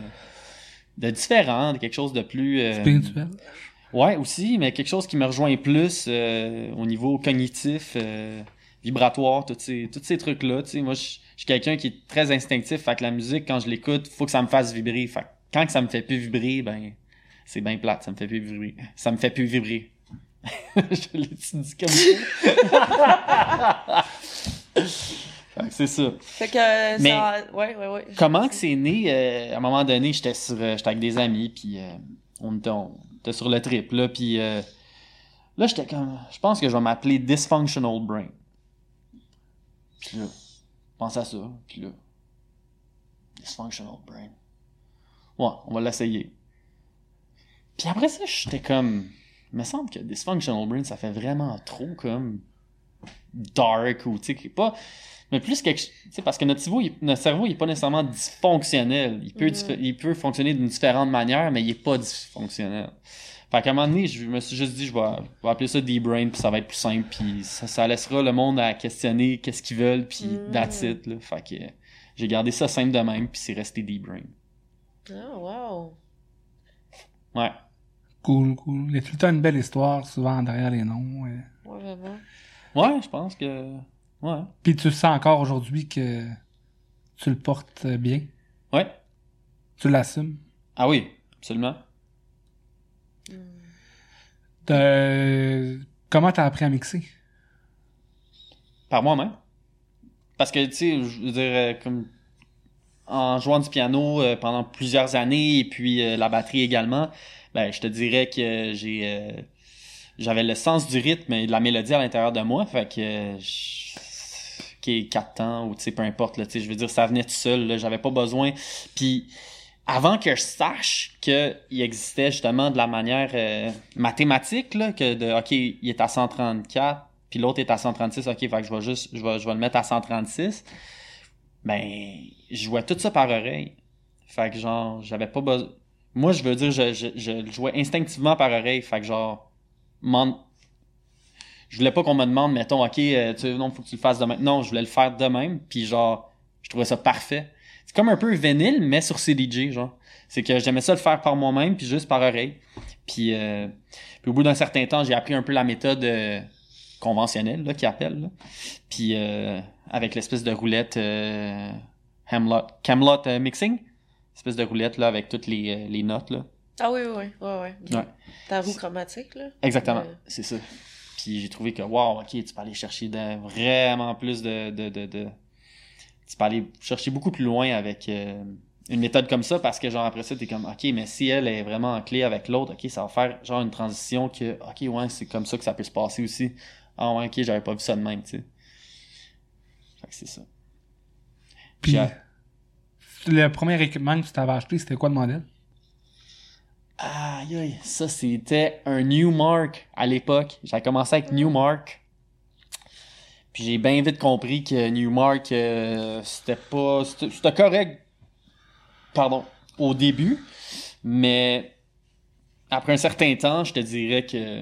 de différent, de quelque chose de plus... euh, Spirituel. Ouais, aussi, mais quelque chose qui me rejoint plus euh, au niveau cognitif, euh, vibratoire, tous ces, tous ces trucs-là. Tu sais, moi, je je suis quelqu'un qui est très instinctif, fait que la musique, quand je l'écoute, faut que ça me fasse vibrer. Fait que quand que ça me fait plus vibrer, ben, c'est bien plate, ça me fait plus vibrer. Ça me fait plus vibrer. je l'ai dit comme ça? Fait que c'est ça. Fait que euh, Mais- ça... Ouais, ouais, ouais. Comment que c'est né? euh, à un moment donné, j'étais sur, euh, j'étais avec des amis, puis euh, on, était, on était sur le trip, là, puis là, j'étais comme, je pense que je vais m'appeler Dysfunctional Brain. Puis là, pense à ça, puis là, Dysfunctional Brain. Ouais, on va l'essayer. Puis après ça, j'étais comme, il me semble que Dysfunctional Brain, ça fait vraiment trop comme dark ou, tu sais, pas mais plus quelque tu sais parce que notre cerveau il, notre cerveau il est pas nécessairement dysfonctionnel il peut diffé- il peut fonctionner d'une différente manière mais il est pas dysfonctionnel fait qu'à un moment donné je me suis juste dit je vais, je vais appeler ça D-Brain puis ça va être plus simple puis ça, ça laissera le monde à questionner qu'est-ce qu'ils veulent puis Mhm. that's it là fait que euh, j'ai gardé ça simple de même puis c'est resté D-Brain Ah, wow. ouais Cool, cool. Il y a tout le temps une belle histoire, souvent derrière les noms. ouais. Ouais, vraiment. ouais je pense que ouais Puis tu sens encore aujourd'hui que tu le portes bien? ouais Tu l'assumes? ah oui absolument Comment t'as appris à mixer? Par moi-même. Parce que, tu sais, je veux dire, euh, comme en jouant du piano euh, pendant plusieurs années et puis euh, la batterie également, ben, je te dirais que j'ai j'avais le sens du rythme et de la mélodie à l'intérieur de moi. Fait que, qui quatre temps ou, tu sais, peu importe, tu sais, je veux dire, ça venait tout seul, j'avais pas besoin. Puis, avant que je sache qu'il existait justement de la manière euh, mathématique, là, que de, OK, il est à 134, puis l'autre est à 136, OK, fait que je vais juste, je vais, je vais le mettre à 136, ben, je jouais tout ça par oreille. Fait que genre, j'avais pas besoin... Moi, je veux dire, je, je, je jouais instinctivement par oreille, fait que genre, je voulais pas qu'on me demande, mettons, OK, euh, tu, non, faut que tu le fasses de même. Non, je voulais le faire de même, puis genre, je trouvais ça parfait. C'est comme un peu vinyle, mais sur CDJ, genre. C'est que j'aimais ça le faire par moi-même, puis juste par oreille. Puis, euh, puis au bout d'un certain temps, j'ai appris un peu la méthode euh, conventionnelle, là, qu'ils appellent. là. Puis euh, avec l'espèce de roulette euh, Hamlot, Camelot Mixing, espèce de roulette, là, avec toutes les, les notes, là. Ah oui, oui, oui. Ouais, ouais. ok. Ouais. Ta roue chromatique, là. Exactement, c'est ça. Puis j'ai trouvé que, wow, ok, tu peux aller chercher de- vraiment plus de, de, de, de- Tu peux aller chercher beaucoup plus loin avec euh, une méthode comme ça parce que, genre, après ça, t'es comme, ok, mais si elle est vraiment en clé avec l'autre, ok, ça va faire, genre, une transition que, ok, ouais, c'est comme ça que ça peut se passer aussi. Ah ouais, ok, j'avais pas vu ça de même, tu sais. Fait que c'est ça. Puis, J'ai- le premier équipement que tu t'avais acheté, c'était quoi le modèle? Aïe, aïe, ça c'était un Newmark à l'époque. J'ai commencé avec Newmark. Puis j'ai bien vite compris que Newmark, euh, c'était pas. C'était correct. Pardon. Au début. Mais après un certain temps, je te dirais que.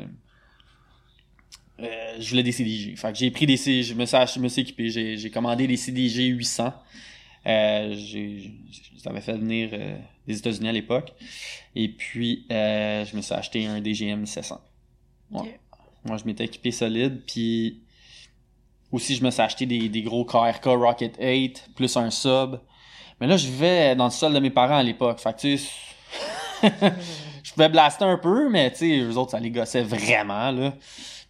euh, je voulais des CDJ. Fait que j'ai pris des CDJ. Je me suis, je me suis équipé. J'ai commandé des CDJ 800. Euh, j'ai, ça fait venir euh, des États-Unis à l'époque. Et puis, euh, je me suis acheté un DGM 700. Ouais. Moi, je m'étais équipé solide, puis aussi, je me suis acheté des, des gros KRK Rocket 8, plus un sub. Mais là, je vivais dans le sol de mes parents à l'époque. Fait que, tu sais, je pouvais blaster un peu, mais, tu sais, eux autres, ça les gossait vraiment, là.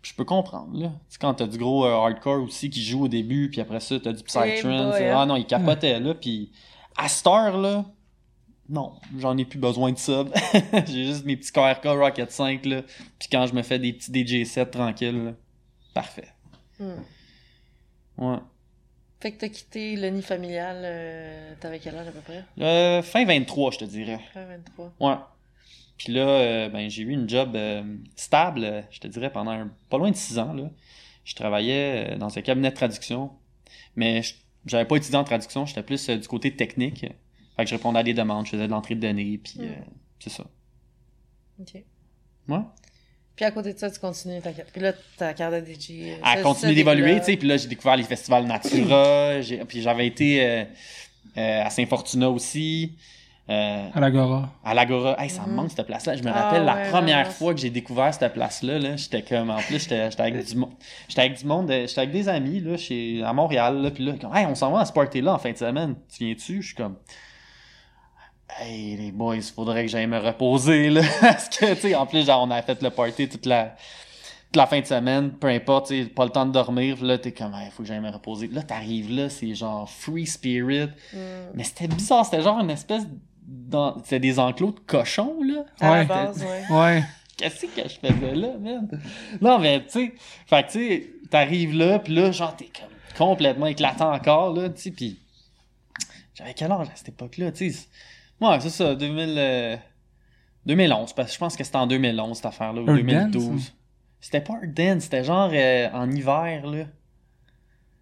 Puis je peux comprendre, là. Tu sais, quand t'as du gros euh, hardcore aussi qui joue au début, puis après ça, t'as du Hey Psytrance. boy, hein. Ah non, ils capotaient, là. Puis à cette heure, là, non, j'en ai plus besoin de sub. J'ai juste mes petits KRK Rocket 5, là. Puis quand je me fais des petits DJ7 tranquilles, là, parfait. Hmm. Ouais. Fait que t'as quitté le nid familial, euh, t'avais quel âge à peu près? Euh, fin 23, je te dirais. Fin 23. Ouais. Puis là, euh, ben, j'ai eu une job euh, stable, je te dirais, pendant un- pas loin de 6 ans. Là. Je travaillais dans un cabinet de traduction, mais j'avais pas étudié en traduction, j'étais plus du côté technique. Fait que je répondais à des demandes, je faisais de l'entrée de données, puis Mm. euh, c'est ça. Ok. Ouais. Puis à côté de ça, tu continues ta carte. Puis là, ta carte de DJ. euh, continuer ça d'évoluer, tu sais, puis là, j'ai découvert les festivals Natura, puis j'avais été euh, euh, à Saint-Fortuna aussi. Euh, À l'Agora. À l'Agora. Hey, ça me Mhm. manque cette place-là. Je me Ah rappelle la ouais, première fois que j'ai découvert cette place-là. Là, j'étais comme. En plus, j'étais j'étais avec du monde. J'étais avec du monde. J'étais avec des amis là, chez, à Montréal. Là, puis là, comme, hey, on s'en va à ce party-là en fin de semaine. Tu viens-tu? Je suis comme. Hey, les boys, faudrait que j'aille me reposer. Là. Parce que, tu sais, en plus, genre, on a fait le party toute la. toute la fin de semaine, peu importe, tu sais, pas le temps de dormir, puis là, t'es comme, il faut que j'aille me reposer. Là, t'arrives là, c'est genre free spirit. Hmm. Mais c'était bizarre, c'était genre une espèce. d'en- C'était des enclos de cochons, là. À la Ouais. base, ouais. Ouais. Qu'est-ce que je faisais là, man? Non, mais tu sais, fait que tu sais, t'arrives là, pis là, genre, t'es comme complètement éclatant encore, là, tu sais, pis j'avais quel âge à cette époque-là, tu sais? Ouais, c'est ça, 2000, euh, 2011, parce que je pense que c'était en 2011, cette affaire-là, ou Earth 2012. Dance, C'était pas Earth Dance, c'était genre euh, en hiver, là.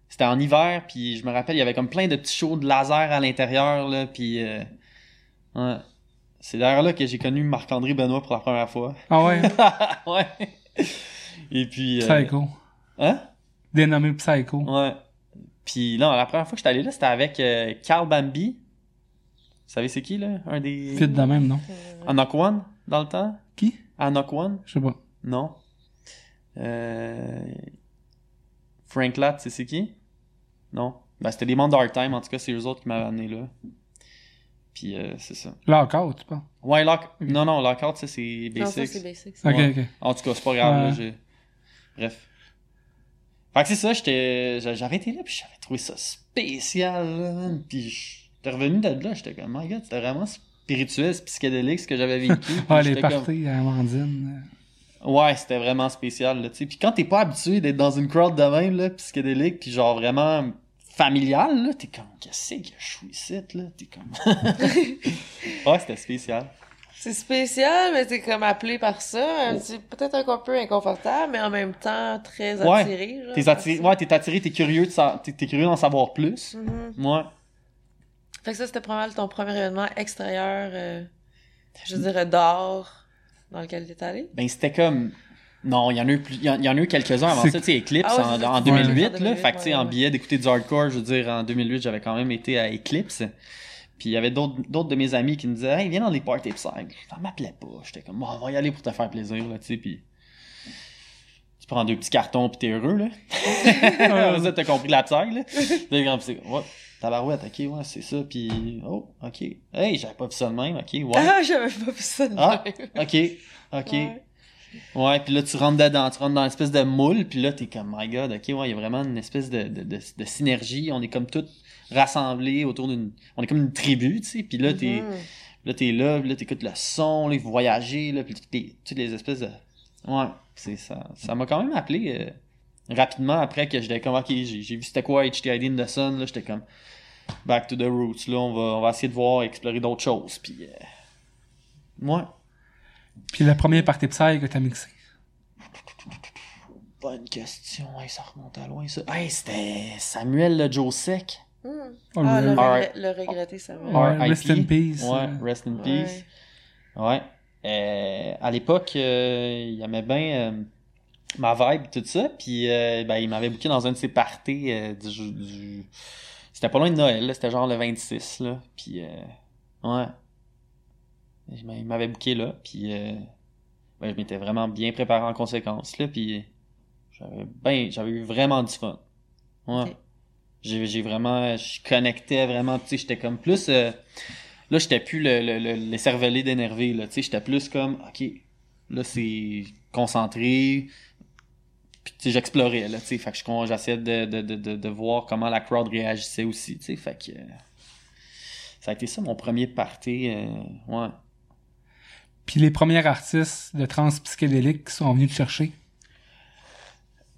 C'était en hiver, puis je me rappelle, il y avait comme plein de petits shows de laser à l'intérieur, là, puis euh, ouais. C'est d'ailleurs là que j'ai connu Marc-André Benoît pour la première fois. Ah ouais? ouais. Et puis. euh, Psycho. Hein? Dénommé Psycho. Ouais. Puis non, la première fois que j'étais allé là, c'était avec euh, Carl Bambi. Vous savez c'est qui, là? Un des. Fit de même, non? Euh, Anok One, dans le temps? Qui? Anok One? Je sais pas. Non. Euh... Frank Latt, c'est c'est qui? Non. Ben, c'était des membres d'Art Time, en tout cas, c'est eux autres qui m'avaient amené là. Puis euh, c'est ça. Lockout, tu penses? Ouais, Lock... Non, non, Lockout, ça c'est Non, ça, Basics. c'est basics. Ok, Ouais. ok. En tout cas, c'est pas grave, là, j'ai... Bref. Fait que c'est ça, j'étais... j'a- J'avais été là, puis j'avais trouvé ça spécial, là. Puis j'étais revenu de là, j'étais comme, my god, c'était vraiment spirituel, psychédélique, ce que j'avais vécu. Ah, les comme- parties à Amandine. Ouais, c'était vraiment spécial, là, tu sais. Puis quand t'es pas habitué d'être dans une crowd de même, là, psychédélique, puis genre vraiment familial, là, t'es comme, qu'est-ce que je suis ici, là? T'es comme... ouais, c'était spécial. C'est spécial, mais t'es comme appelé par ça. C'est peut-être un peu inconfortable, mais en même temps très Ouais. attiré. genre, T'es attiré, ouais, t'es attiré, t'es curieux, de sa- t'es t'es curieux d'en savoir plus. Mhm. Ouais. Fait que ça, c'était pas mal ton premier événement extérieur, euh, je dirais, dehors, dans lequel t'es allé? Ben, c'était comme. Non, il y en a eu, plus... il y en a eu quelques-uns avant ça, tu sais, Eclipse Ah ouais, en, en tu disais, 2008, en là. 2008, Fait que, tu sais, ouais, en billet d'écouter du hardcore, je veux dire, en 2008, j'avais quand même été à Eclipse. Puis il y avait d'autres d'autres de mes amis qui me disaient, hey, viens dans les parties psych. Ça m'appelait pas. J'étais comme, bon, on va y aller pour te faire plaisir, là, tu sais, puis. Tu prends deux petits cartons, puis t'es heureux, là. Ça, t'as compris la psych, là. Puis ouais, tabarouette, ok, ouais, c'est ça, puis. Oh, ok. Hey, j'avais pas vu ça de même, ok, ouais. Ah, j'avais pas vu ça de Ah, même. ok, ok. Ouais. Ouais, puis là, tu rentres dedans, tu rentres dans une espèce de moule, puis là, t'es comme, my god, ok, ouais, il y a vraiment une espèce de, de, de, de synergie. On est comme tous rassemblés autour d'une. On est comme une tribu, tu sais, puis là, t'es Mhm. là, t'es là, puis là, t'écoutes le son, là, vous voyagez, là, puis toutes les, toutes les espèces de. Ouais, c'est ça. Ça m'a quand même appelé euh, rapidement après que j'étais comme, ok, j'ai j'ai vu c'était quoi HTID in the Sun, là, j'étais comme, back to the roots, là, on va, on va essayer de voir, explorer d'autres choses, puis. Euh... Ouais. Puis le premier party psy que t'as mixé. Bonne question, hey, ça remonte à loin ça. Hey, c'était Samuel le Joe Sec. Oh, Ah, le, le- R- regret- le regretter, ça va. Ouais, R.I.P. rest in peace. Ouais, rest in Ouais. peace. Ouais. Euh, à l'époque, euh, il aimait bien euh, ma vibe, tout ça. Puis, euh, ben, il m'avait booké dans un de ses parties euh, du- C'était pas loin de Noël, c'était genre le 26, là. Puis, euh, ouais. Il m'a- il m'avait booké là. Puis, euh, ben, je m'étais vraiment bien préparé en conséquence, là. Puis, J'avais ben, j'avais eu vraiment du fun. Ouais. J'ai, vraiment, je connectais vraiment, tu sais, j'étais comme plus, euh, là, j'étais plus le, le, le, le cervelet d'énervé, là, tu sais, j'étais plus comme, ok, là, c'est concentré, puis j'explorais, là, tu sais, fait que je- j'essayais de, de, de, de, voir comment la crowd réagissait aussi, tu sais, fait que, euh, ça a été ça, mon premier party, euh, ouais. Puis les premiers artistes de trans psychédélique qui sont venus te chercher?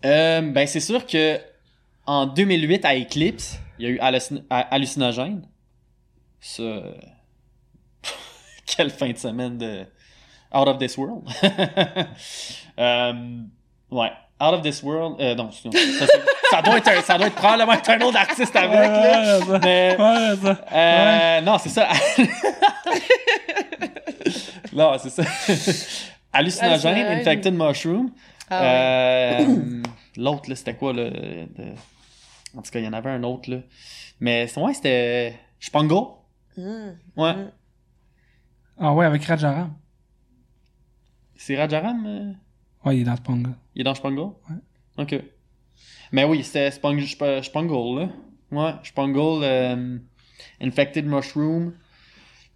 Euh, ben, c'est sûr que en 2008 à Eclipse, il y a eu Hallucin- Hallucinogène. Ça. euh, Quelle fin de semaine de. Out of This World. Euh, ouais. Out of This World. Euh, non, ça, doit être un- ça doit être probablement être un autre artiste avec, là. Ouais, ça. Mais- Ouais, ça. Euh, Non, c'est ça. non, c'est ça. Hallucinogène. Infected Mushroom. Ah ouais. Euh, L'autre, là, c'était quoi, là? de- En tout cas, il y en avait un autre, là. Mais ouais, c'était Spangle. Hmm. Ouais. Mm. Ah ouais, avec Rajaram. C'est Rajaram? Ouais, il est dans Spangle. Il est dans Spangle? Ouais. OK. Mais oui, c'était Spang- Sp- Spangle, là. Ouais, Spangle, euh, Infected Mushroom.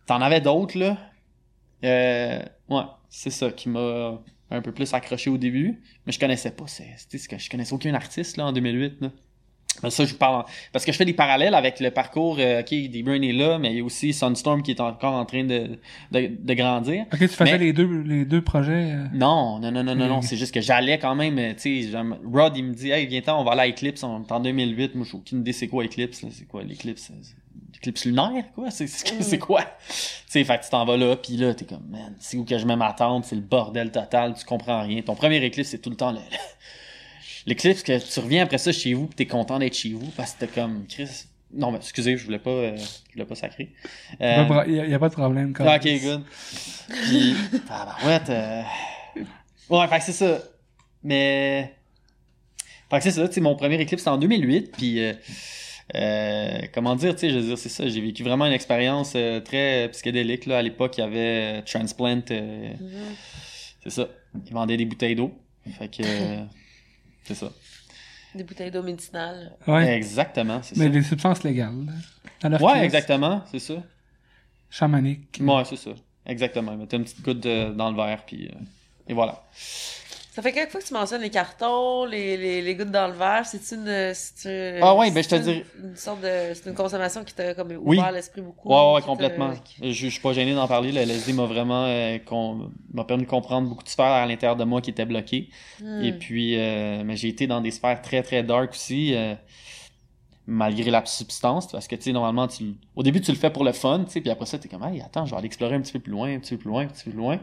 T'en avais d'autres, là. Euh, ouais, c'est ça qui m'a un peu plus accroché au début. Mais je connaissais pas, c'est, c'est ce que je connaissais aucun artiste, là, en 2008, là. Mais ça, je vous parle. en- Parce que je fais des parallèles avec le parcours, euh, ok, des Brain est là, mais il y a aussi Sunstorm qui est encore en train de, de, de grandir. Ok, tu faisais Mais- les, deux, les deux projets. euh, Non, non, non, non, non, non. Mm. C'est juste que j'allais quand même, euh, tu sais, j'aime- Rod, il me dit, hey, viens-t'en, on va aller à Eclipse, on est en 2008. Moi, j'ai aucune idée c'est quoi Eclipse, là. C'est quoi l'Eclipse? C'est- L'Eclipse lunaire, quoi? C'est, c'est, c'est quoi? Tu sais, fait que tu t'en vas là, pis là, t'es comme, man, c'est où que je mets ma tente? C'est le bordel total, tu comprends rien. Ton premier Eclipse, c'est tout le temps le, l'éclipse que tu reviens après ça chez vous, pis t'es content d'être chez vous, parce que t'es comme, Chris. Non, mais excusez, je voulais pas, euh, je voulais pas sacrer. Euh, Il n'y a, pas de problème. quand ah, ok, good. Puis, tabarouette, euh... Ouais, fait que c'est ça. Mais... Fait que c'est ça, tu sais, mon premier éclipse c'était en 2008, puis... Euh... euh, comment dire, tu sais, je veux dire, c'est ça, j'ai vécu vraiment une expérience euh, très psychédélique, là. À l'époque, il y avait euh, Transplant, euh, Mhm. c'est ça. Ils vendaient des bouteilles d'eau. Fait que... c'est ça. Des bouteilles d'eau médicinale. Ouais. Exactement, c'est Mais des substances légales. là. Dans leur Ouais, exactement, c'est ça. Chamanique. Ouais, c'est ça. Exactement. Ils mettaient une petite goutte de- dans le verre, puis... euh, et voilà. Ça fait quelques fois que tu mentionnes les cartons, les, les, les gouttes dans le verre. C'est une, c'est Ah ouais, ben, je te une- dirais- Une sorte de, c'est une consommation qui t'a comme Oui. ouvert l'esprit beaucoup. Ouais, ouais, t'a- complètement. Je, je suis pas gêné d'en parler. Le LSD m'a vraiment euh, con- m'a permis de comprendre beaucoup de sphères à l'intérieur de moi qui étaient bloquées. Hmm. Et puis, euh, mais j'ai été dans des sphères très, très dark aussi, euh, malgré la substance. Parce que, tu sais, normalement, tu, au début, tu le fais pour le fun, tu sais, puis après ça, t'es comme, hey, attends, je vais aller explorer un petit peu plus loin, un petit peu plus loin, un petit peu plus loin.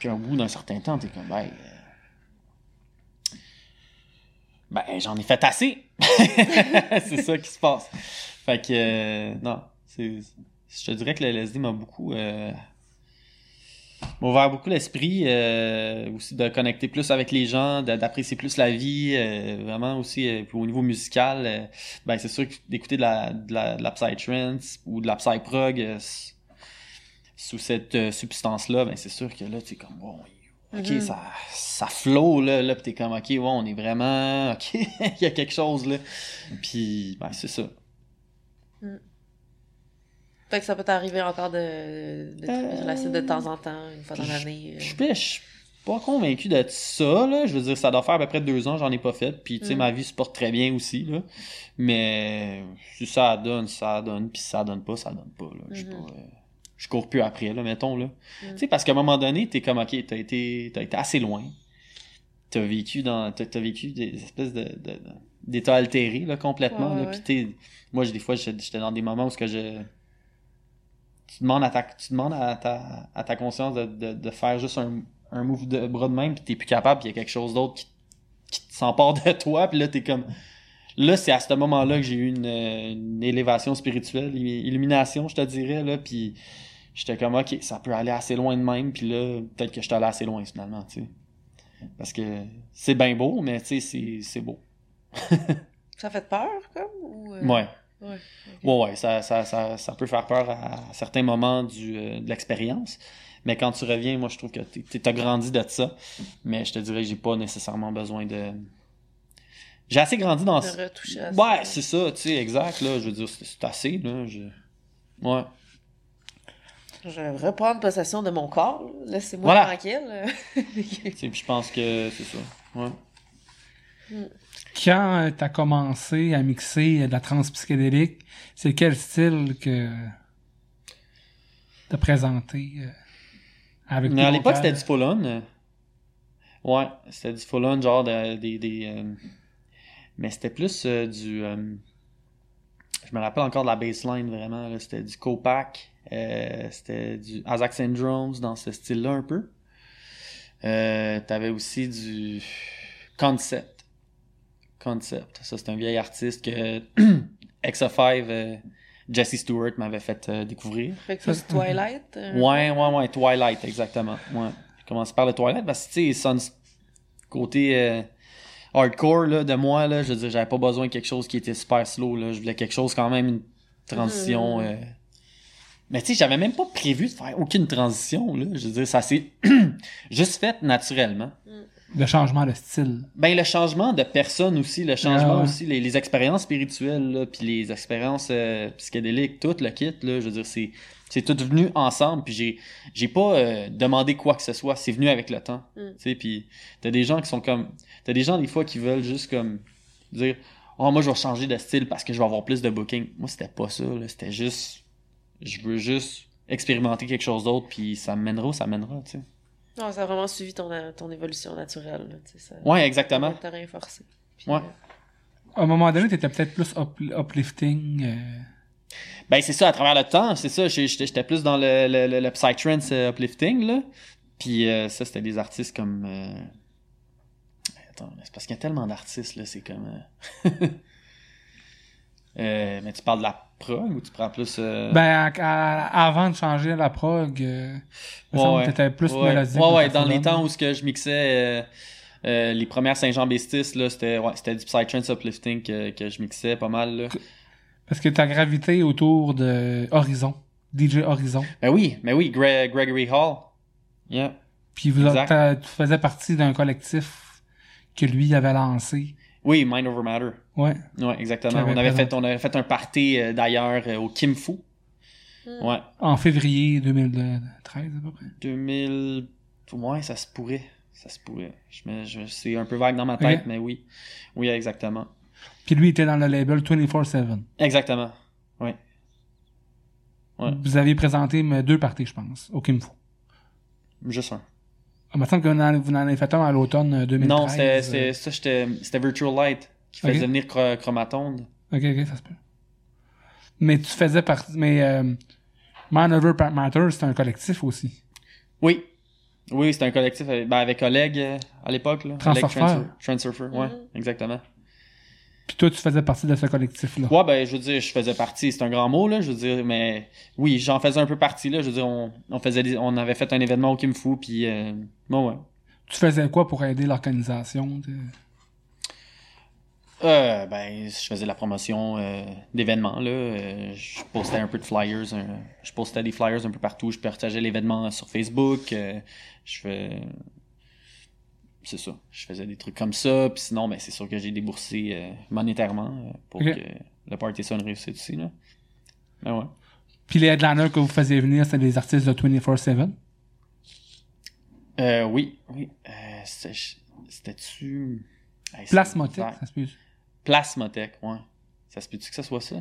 Puis, au bout d'un certain temps, t'es comme, hey, euh, ben, j'en ai fait assez. c'est ça qui se passe. Fait que, euh, non, c'est, je te dirais que le LSD m'a beaucoup, euh, m'a ouvert beaucoup l'esprit, euh, aussi de connecter plus avec les gens, d'apprécier plus la vie, euh, vraiment aussi euh, au niveau musical, ben c'est sûr que d'écouter de la, de la, de la ou de la psyprog sous cette euh, substance-là, ben c'est sûr que là, tu comme, bon, ok, Mhm. ça, ça flow, là, là pis t'es comme, ok, ouais, on est vraiment, ok, il y a quelque chose, là. Puis, ben c'est ça. Fait que ça peut t'arriver encore de, de, Euh, de temps en temps, une fois dans l'année. euh. Je suis pas- je suis pas convaincu de ça, là. Je veux dire, ça doit faire à peu près deux ans, j'en ai pas fait. Puis, tu sais, Mm. ma vie se porte très bien aussi, là. Mais si ça donne, ça donne. Puis si ça donne pas, ça donne pas, là. Je Mhm. pas, euh, je cours plus après, là, mettons, là. Mm. Tu sais, parce qu'à un moment donné, t'es comme, ok, t'as été, t'as été assez loin. T'as vécu dans, t'as, t'as vécu des espèces de, d'états altérés, là, complètement, Ouais, là. ouais, Puis t'es, moi, j'ai- des fois, j'étais dans des moments où ce que je, tu demandes à ta, tu demandes à ta, à ta conscience de, de, de faire juste un, un move de bras de même, puis t'es plus capable, puis il y a quelque chose d'autre qui, qui s'empare de toi, puis là, t'es comme... Là, c'est à ce moment-là que j'ai eu une, une élévation spirituelle, une illumination, je te dirais, là, puis j'étais comme, OK, ça peut aller assez loin de même, puis là, peut-être que je suis allé assez loin, finalement, tu sais. Parce que c'est bien beau, mais tu sais, c'est- c'est beau. Ça fait peur, comme? Ou, euh, Ouais. Ouais. Ouais, ouais, ça, ça, ça, ça peut faire peur à certains moments du, euh, de l'expérience. Mais quand tu reviens, moi, je trouve que tu as grandi de ça. Mais je te dirais que j'ai pas nécessairement besoin de, J'ai assez grandi dans... De retoucher à ça. Ouais, c'est ça, tu sais, exact, là. Je veux dire, c'est c'est assez, là. je- Ouais. Je vais reprendre possession de mon corps. là. Laissez-moi Voilà. tranquille. Tu je pense que c'est ça. Ouais. Quand euh, t'as commencé à mixer euh, de la trance psychédélique, c'est quel style que t'as présenté euh, avec à l'époque, c'était du full-on. euh. Ouais, c'était du full-on, genre de- des. des euh, Mais c'était plus euh, du. euh, Je me rappelle encore de la baseline, vraiment. C'était du Copac. Euh, c'était du Azak Syndromes dans ce style-là, un peu. Euh, T'avais aussi du Concept. Concept. Ça, c'est un vieil artiste que XO5, euh, Jesse Stewart m'avait fait découvrir. fait que ça, c'est Twilight. Ouais, ouais, ouais, Twilight, exactement. Ouais. J'ai commencé par le Twilight parce que, tu sais, Sons, côté hardcore là, de moi, là, je veux dire, j'avais pas besoin de quelque chose qui était super slow. Là. Je voulais quelque chose, quand même, une transition. Mhm. euh. Mais tu sais, j'avais même pas prévu de faire aucune transition. Là. Je veux dire, ça s'est juste fait naturellement. Le changement de style. Ben, le changement de personne aussi, le changement Ah ouais. aussi, les, les expériences spirituelles, là, puis les expériences euh, psychédéliques, tout le kit, là, je veux dire, c'est, c'est tout venu ensemble, puis j'ai, j'ai pas euh, demandé quoi que ce soit, c'est venu avec le temps, Mm. tu sais, puis t'as des gens qui sont comme, t'as des gens des fois qui veulent juste comme dire, oh, moi je vais changer de style parce que je vais avoir plus de booking. Moi, c'était pas ça, là, c'était juste, je veux juste expérimenter quelque chose d'autre, puis ça me mènera où ça mènera, tu sais. Non, ça a vraiment suivi ton, ton évolution naturelle. Là, tu sais, ça, Ouais, exactement. T'as rien forcé. Puis, Ouais. euh, À un moment donné, t'étais peut-être plus up- uplifting. euh, Ben, c'est ça, à travers le temps, c'est ça. J'étais j'étais plus dans le, le, le, le psytrance euh, uplifting, là. Puis euh, ça, c'était des artistes comme. euh, Attends, c'est parce qu'il y a tellement d'artistes, là, c'est comme. euh, euh, mais tu parles de la prog ou tu prends plus. euh, Ben, à- à- avant de changer la prog, euh, Ouais, plus ouais, mélodique. Ouais, ouais, ta dans les temps où ce que je mixais euh, euh, les premières Saint-Jean-Bestis, là, c'était ouais, c'était du psytrance uplifting que, que je mixais pas mal, là. Parce que t'as gravité autour de Horizon, DJ Horizon. Ben oui, mais oui, Gre- Gregory Hall. Yeah. Puis vous tu faisais partie d'un collectif que lui avait lancé. Oui, Mind Over Matter. Ouais. Ouais, exactement. On avait, fait, on avait fait un party euh, d'ailleurs euh, au Kim Fu. Hmm. Ouais. En février 2013 à peu près. 2000. Ouais, ça se pourrait. Ça se pourrait. Je me... je... C'est un peu vague dans ma tête, mais oui. Oui, exactement. Puis lui était dans le label 24-7. Exactement. Ouais. Ouais. Vous aviez présenté deux parties, je pense, au Kim Fu. Juste un. Il me semble que vous en, vous en avez fait un à l'automne euh, 2013. Non, c'était, euh, c'était, ça, j'étais- c'était Virtual Light qui faisait venir Chro- Chromatonde. Ok, ok, ça se peut. Mais tu faisais partie. Mais euh, Man Over Matter, c'est un collectif aussi. Oui. Oui, c'était un collectif avec, ben, avec Oleg euh, à l'époque. Là. Oleg Transurfer. Transurfer. Transurfer, ouais, Mhm. exactement. Puis toi, tu faisais partie de ce collectif-là. Ouais, ben, je veux dire, je faisais partie, c'est un grand mot, là, je veux dire, mais oui, j'en faisais un peu partie, là, je veux dire, on, on faisait des- on avait fait un événement au Kim Fu, puis euh, bon, ouais. Tu faisais quoi pour aider l'organisation? de- Euh, ben, je faisais la promotion euh, d'événements, là, je postais un peu de flyers, je postais des flyers un peu partout, je partageais l'événement sur Facebook, je fais... C'est ça, je faisais des trucs comme ça, puis sinon, ben, c'est sûr que j'ai déboursé euh, monétairement euh, pour que le party soit une réussite aussi, là. Ben ouais. Puis les headliners que vous faisiez venir, c'était des artistes de 24-7. Euh, oui, oui. Euh, c'était- C'était-tu? Hey, c'est Plasmotech, ça se peut. Plasmotech, ouais. Ça se peut-tu que ça soit ça?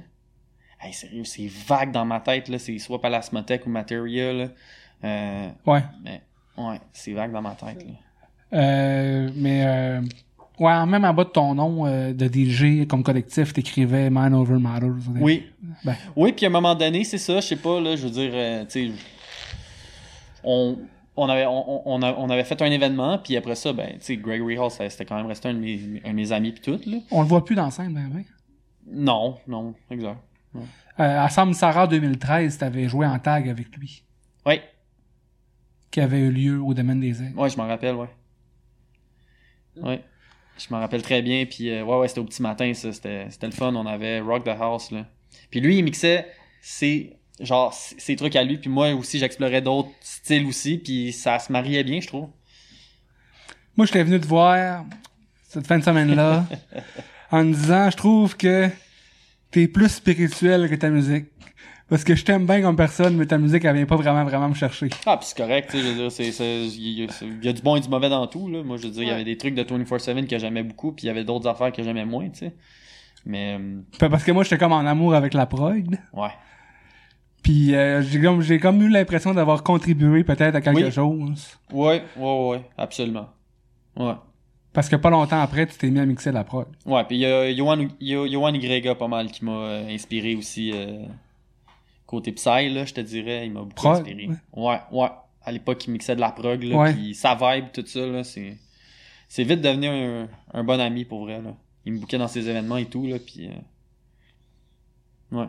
Hey, sérieux, c'est vague dans ma tête, là. C'est soit Plasmotech ou Materia, là. Euh, Ouais. mais, ouais, c'est vague dans ma tête, là. Euh, mais euh, ouais, même en bas de ton nom euh, de DJ comme collectif, t'écrivais Man Over Matters. Oui. Ben. Oui, puis à un moment donné, c'est ça, je sais pas, là, je veux dire, tu sais, on, on, avait, on, on, avait fait un événement, puis après ça, ben, tu sais, Gregory Hall, c'était quand même resté un de mes, un de mes amis, puis tout, là. On le voit plus dans la scène, ben, ben. Non, non, exact. Euh, à Samsara 2013, t'avais joué en tag avec lui, Oui, qui avait eu lieu au domaine des ailes. ouais, je m'en rappelle, ouais. Ouais. Je m'en rappelle très bien, puis euh, ouais, ouais, c'était au petit matin, ça, c'était c'était le fun, on avait Rock the House, là. Puis lui, il mixait ses, genre, ses trucs à lui, puis moi aussi, j'explorais d'autres styles aussi, puis ça se mariait bien, je trouve. Moi, j'étais venu te voir cette fin de semaine-là en disant, je trouve que t'es plus spirituel que ta musique. Parce que je t'aime bien comme personne, mais ta musique, elle vient pas vraiment, vraiment me chercher. Ah, puis c'est correct, tu sais, je veux dire, c'est, c'est, il y, a- il y a du bon et du mauvais dans tout, là. Moi, je veux dire, il y avait des trucs de 24-7 que j'aimais beaucoup, puis il y avait d'autres affaires que j'aimais moins, tu sais. Mais, euh, Parce que moi, j'étais comme en amour avec la prog. ouais. Puis euh, j'ai comme, j'ai comme eu l'impression d'avoir contribué peut-être à quelque Oui. chose. Ouais, ouais, ouais, absolument. Ouais. Parce que pas longtemps après, tu t'es mis à mixer la prog. Ouais, puis il y a Yohan, Yo- Yohan Y pas mal qui m'a euh, inspiré aussi euh, côté Psy, là, je te dirais, il m'a beaucoup Prog, inspiré. ouais. Ouais, ouais. À l'époque, il mixait de la prog, là, Ouais. puis sa vibe, tout ça, là, c'est... C'est vite devenu un, un bon ami, pour vrai, là. Il me bouquait dans ses événements et tout, là, puis... euh, Ouais.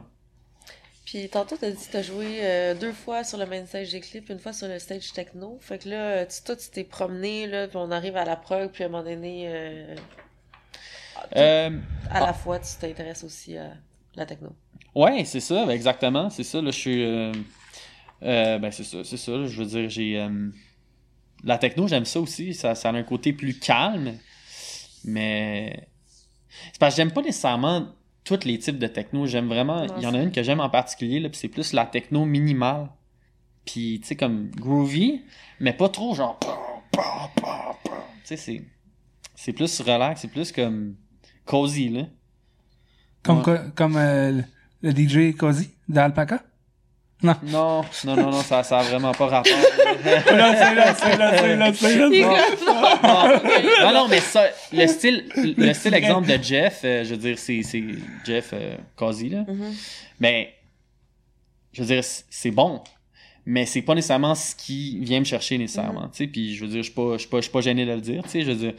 Puis tantôt, t'as dit que t'as joué euh, deux fois sur le main stage des clips, une fois sur le stage techno. Fait que là, tu, toi, tu t'es promené, là, puis on arrive à la prog, puis à un moment donné, euh, Euh, à la fois, tu t'intéresses aussi à la techno. Ouais, c'est ça, ben exactement, c'est ça. Là, je suis. euh, euh, ben, c'est ça, c'est ça. là, je veux dire, j'ai. euh, la techno, j'aime ça aussi. Ça, ça a un côté plus calme. Mais. C'est parce que j'aime pas nécessairement tous les types de techno. J'aime vraiment. Il y en a une que j'aime en particulier, là, puis c'est plus la techno minimale. Puis, tu sais, comme groovy, mais pas trop genre. Tu sais, c'est. C'est plus relax, c'est plus comme. cozy, là. Comme, Ouais. co- comme euh, le DJ Cozy d'Alpaca. Non, non, non, non, ça, ça a vraiment pas rapport. là, c'est là, c'est là, c'est là, c'est non, non, non, mais ça, le style, le style exemple de Jeff, euh, je veux dire, c'est, c'est Jeff euh, Causey, là. Mhm. Mais, je veux dire, c'est bon. Mais c'est pas nécessairement ce qui vient me chercher nécessairement, tu sais. Puis, je veux dire, je suis pas, pas, pas gêné de le dire, tu sais. Je veux dire,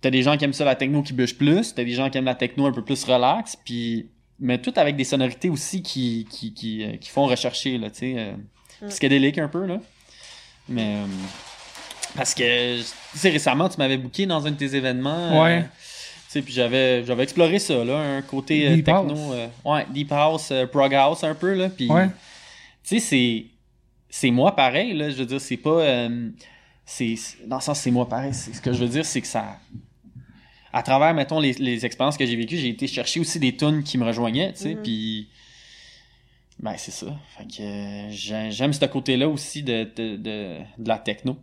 t'as des gens qui aiment ça, la techno qui bûche plus. T'as des gens qui aiment la techno un peu plus relax. Puis, mais tout avec des sonorités aussi qui, qui, qui, euh, qui font rechercher, là, tu sais. euh, Mm. psychédélique un peu, là. Mais, euh, parce que, tu sais, récemment, tu m'avais booké dans un de tes événements. euh, Ouais. tu sais, puis j'avais, j'avais exploré ça, là, un côté euh, Deep techno. house. euh, ouais, deep house, euh, prog house un peu, là. Puis, Ouais. tu sais, c'est, c'est moi pareil, là. Je veux dire, c'est pas. euh, c'est, c'est- dans le sens, c'est moi pareil. C'est, ce que je veux dire, c'est que ça. À travers, mettons, les, les expériences que j'ai vécues, j'ai été chercher aussi des tunes qui me rejoignaient, tu sais. Mhm. Puis. Ben, c'est ça. Fait que j'ai- j'aime ce côté-là aussi de, de, de, de la techno.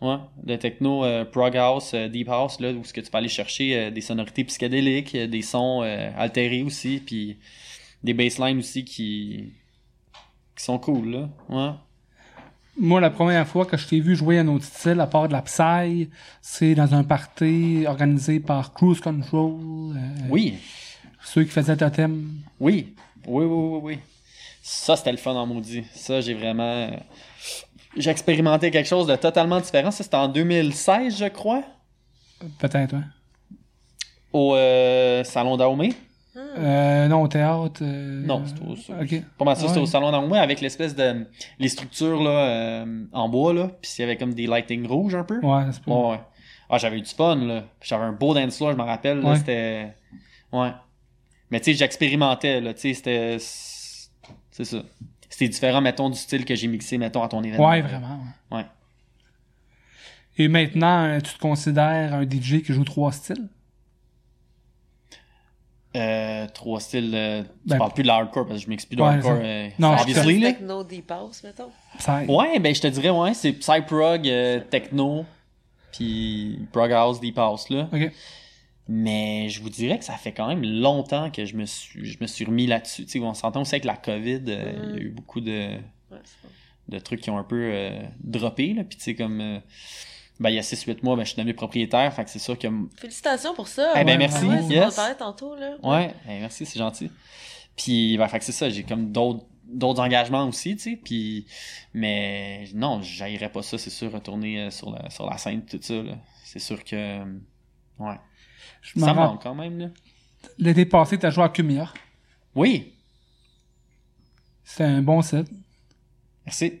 Ouais, de techno, euh, prog house, euh, deep house, là, où ce que tu peux aller chercher euh, des sonorités psychédéliques, euh, des sons altérés aussi, puis des basslines aussi qui, qui sont cool, là. Ouais. Moi, la première fois que je t'ai vu jouer un autre style, à part de la Psy, c'est dans un party organisé par Cruise Control. euh, Oui, Ceux qui faisaient Totem. oui, oui, oui, oui, oui. Ça, c'était le fun en maudit. Ça, j'ai vraiment... euh, J'ai expérimenté quelque chose de totalement différent. Ça, c'était en 2016, je crois, Peut-être, ouais. au euh, Salon d'Aomé. Euh, non, au théâtre. euh, Non, c'était au... ça- Ok. Pas mal ça, c'était Ouais. au salon d'Aomé avec l'espèce de... Les structures, là, euh, en bois, là. Puis il y avait comme des lightings rouges, un peu. Ouais, c'est pas. Ouais, ouais. Ah, j'avais eu du fun, là. Puis J'avais un beau dance floor, je me rappelle. Ouais. C'était... Ouais. Mais tu sais, j'expérimentais, là. Tu sais, c'était... C'est ça. C'était différent, mettons, du style que j'ai mixé, mettons, à ton événement. Ouais, vraiment. ouais. Ouais. Et maintenant, tu te considères un DJ qui joue trois styles? Euh, trois styles... euh, tu Ben, parles plus de l'hardcore, parce que je plus de Ouais, hardcore. euh, Non, je obviously, là. Techno deep house, mettons. Psy. Ouais, ben je te dirais, ouais, c'est Psyprog, euh, Techno, puis Prog House, Deep House, là. Ok. Mais je vous dirais que ça fait quand même longtemps que je me suis, je me suis remis là-dessus. Tu sais, on s'entend aussi avec la COVID, euh, il Mm. y a eu beaucoup de, Ouais, de trucs qui ont un peu euh, droppé, là. Puis tu sais, comme, euh, ben il y a 6-8 mois, ben je suis devenu propriétaire, fait que c'est sûr que... Félicitations pour ça. Eh ben, Ouais, merci, ouais, c'est yes. On en parlait tantôt, là. Ouais, ben, merci, c'est gentil. Puis, ben, fait que c'est ça, j'ai comme d'autres d'autres engagements aussi, tu sais, puis mais non, j'haïrais pas ça, c'est sûr, retourner euh, sur la sur la scène tout ça là. C'est sûr que euh, ouais, Je me ça manque quand même là. L'été passé, t'as joué à Kumia. Oui, C'était un bon set. merci.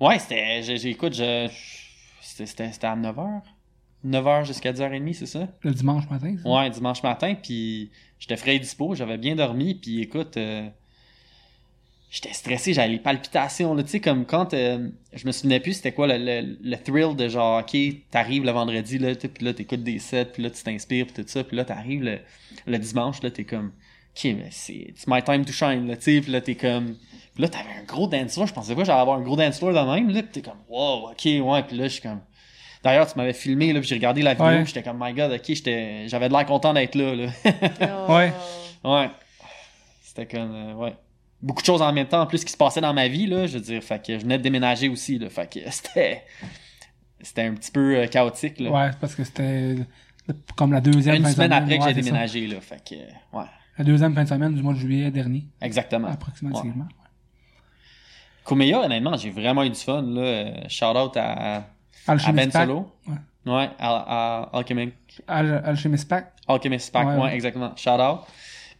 Ouais, c'était j'ai j'ai- écoute, je c'était à 9h. 9h jusqu'à 10h30, c'est ça? Le dimanche matin. ça? Ouais, dimanche matin, puis j'étais frais et dispo, j'avais bien dormi, puis écoute, euh, j'étais stressé, j'avais les palpitations, là, tu sais, comme quand, euh, je me souvenais plus c'était quoi le, le, le thrill de genre, ok, t'arrives le vendredi, là, puis là, t'écoutes des sets, puis là, tu t'inspires, puis tout ça, puis là, t'arrives le, le dimanche, là, t'es comme, ok, mais c'est, my time to shine, là, tu sais, puis là, t'es comme, puis là, t'avais un gros dance floor, je pensais pas que j'allais avoir un gros dance floor de même, là, puis t'es comme, wow, ok, ouais, puis là, je suis comme, D'ailleurs, tu m'avais filmé, là, puis j'ai regardé la vidéo, Ouais. puis j'étais comme, my god, ok, j'étais, j'avais de l'air content d'être là, là. Oh. Ouais. Ouais. C'était comme, euh, ouais. Beaucoup de choses en même temps, en plus, qui se passaient dans ma vie, là. Je veux dire, fait que je venais de déménager aussi, là. Fait que c'était. C'était un petit peu euh, chaotique, là. Ouais, parce que c'était comme la deuxième Une fin de semaine après que Ouais, j'ai ça. déménagé, là. Fait que, ouais. La deuxième fin de semaine du mois de juillet dernier, Exactement. approximativement. Kumeya, honnêtement, j'ai vraiment eu du fun, là. Euh, Shout out à, Ben Pack. Solo. Ouais. Ouais, à, à Al- Alchemist Pack. Alchemist Pack, Ouais, ouais, ouais. exactement. Shout out.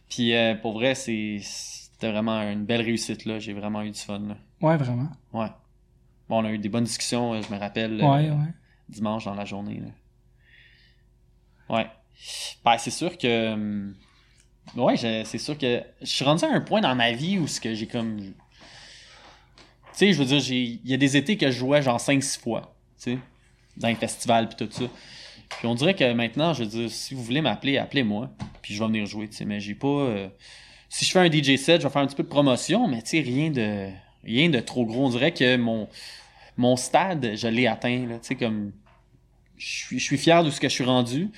Puis euh, pour vrai, c'était vraiment une belle réussite, là. J'ai vraiment eu du fun, là. Ouais, vraiment. Ouais. Bon, on a eu des bonnes discussions, euh, je me rappelle. euh, Ouais, ouais. dimanche dans la journée. Là. Ouais. Ben, c'est sûr que. hum, Ouais, c'est sûr que. Je suis rendu à un point dans ma vie où ce que j'ai comme. Tu sais, je veux dire, il y a des étés que je jouais genre 5-6 fois. Tu sais, dans les festivals puis tout ça. Puis on dirait que maintenant, je veux dire, si vous voulez m'appeler, appelez-moi. Puis je vais venir jouer, tu sais. Mais j'ai pas. euh, Si je fais un DJ set, je vais faire un petit peu de promotion, mais tu sais, rien de. Rien de trop gros. On dirait que mon mon stade, je l'ai atteint. Là, tu sais, comme je suis fier de ce que je suis rendu.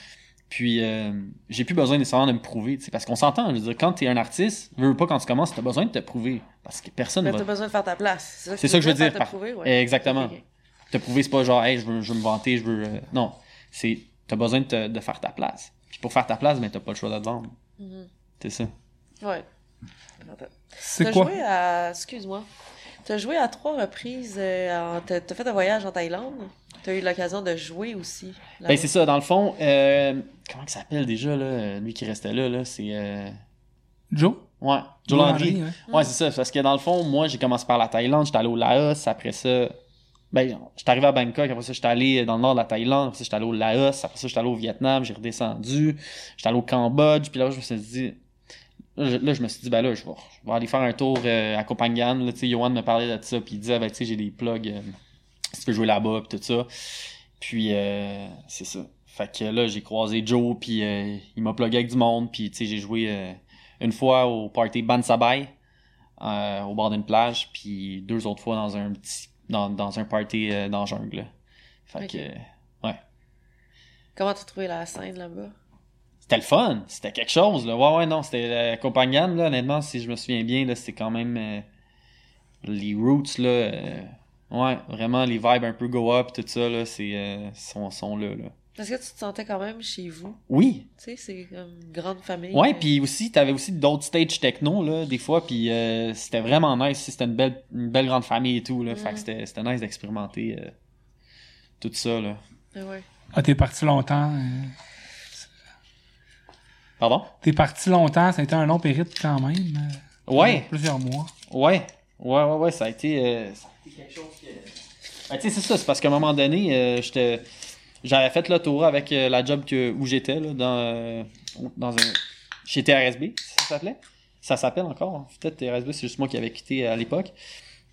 Puis euh, j'ai plus besoin nécessairement de me prouver. Parce qu'on s'entend, je veux dire, quand t'es un artiste, veux veux pas quand tu commences, t'as besoin de te prouver. Parce que personne Mais va t'as besoin de faire ta place. C'est ça que je veux dire, Te par- prouver, ouais. Exactement. Te prouver. C'est pas genre, hey, je veux, je veux me vanter, je veux. euh, Non. C'est. T'as besoin de, te- de faire ta place. Puis pour faire ta place, ben t'as pas le choix de te vendre. Mhm. C'est ça. Ouais. C'est T'as quoi? joué à. Excuse-moi. T'as joué à trois reprises. euh, en- t'as fait un voyage en Thaïlande? T'as eu l'occasion de jouer aussi. Ben c'est ça, dans le fond, euh, comment il s'appelle déjà, là, lui qui restait là, là, c'est. euh, Joe? Ouais, Joe Landry. ouais. Ouais, c'est ça. Parce que dans le fond, moi, j'ai commencé par la Thaïlande, j'étais allé au Laos, après ça. Ben, j'étais arrivé à Bangkok, après ça, j'étais allé dans le nord de la Thaïlande, après ça, j'étais allé au Laos, après ça, j'étais allé au Vietnam, j'ai redescendu, j'étais allé au Cambodge, puis là, je me suis dit. Là, je, là, je me suis dit, ben là, je vais, je vais aller faire un tour euh, à Phangan. Là, tu sais, Yohan me parlait de ça, puis il disait, ben, tu sais, j'ai des plugs, euh, si tu peux jouer là-bas, puis tout ça. Puis, euh, c'est ça. Fait que là, j'ai croisé Joe, puis euh, il m'a plugué avec du monde, puis tu sais, j'ai joué euh, une fois au party Bansabay, euh, au bord d'une plage, puis deux autres fois dans un petit, dans, dans un party dans la jungle. là. Fait que, euh, Comment t'as trouvé la scène là-bas? c'était le fun, c'était quelque chose, là. Ouais, ouais, non, c'était Koh Phangan, là, honnêtement, si je me souviens bien, là, c'était quand même les roots, là. Ouais, vraiment, les vibes un peu go-up, tout ça, là, c'est, euh, sont, sont là, là. Est-ce que tu te sentais quand même chez vous? Oui, Tu sais, c'est comme une grande famille. Ouais, euh, puis aussi, t'avais aussi d'autres stages techno, là, des fois, puis euh, c'était vraiment nice. C'était une belle, une belle grande famille et tout, là. Fait que c'était, c'était nice d'expérimenter euh, tout ça, là. ah ouais. Ah, t'es parti longtemps. euh, Pardon? T'es parti longtemps, ça a été un long périple quand même. euh, Ouais, Plusieurs mois. ouais, ouais, ouais, ouais, ça a été, euh, ça quelque chose que... Ben, tu sais, c'est ça, c'est parce qu'à un moment donné, euh, j'étais... J'avais fait le tour avec euh, la job que, où j'étais, là, dans, euh, dans un... Chez TRSB, ça s'appelait? Ça s'appelle encore, hein. peut-être TRSB, c'est juste moi qui avais quitté à l'époque.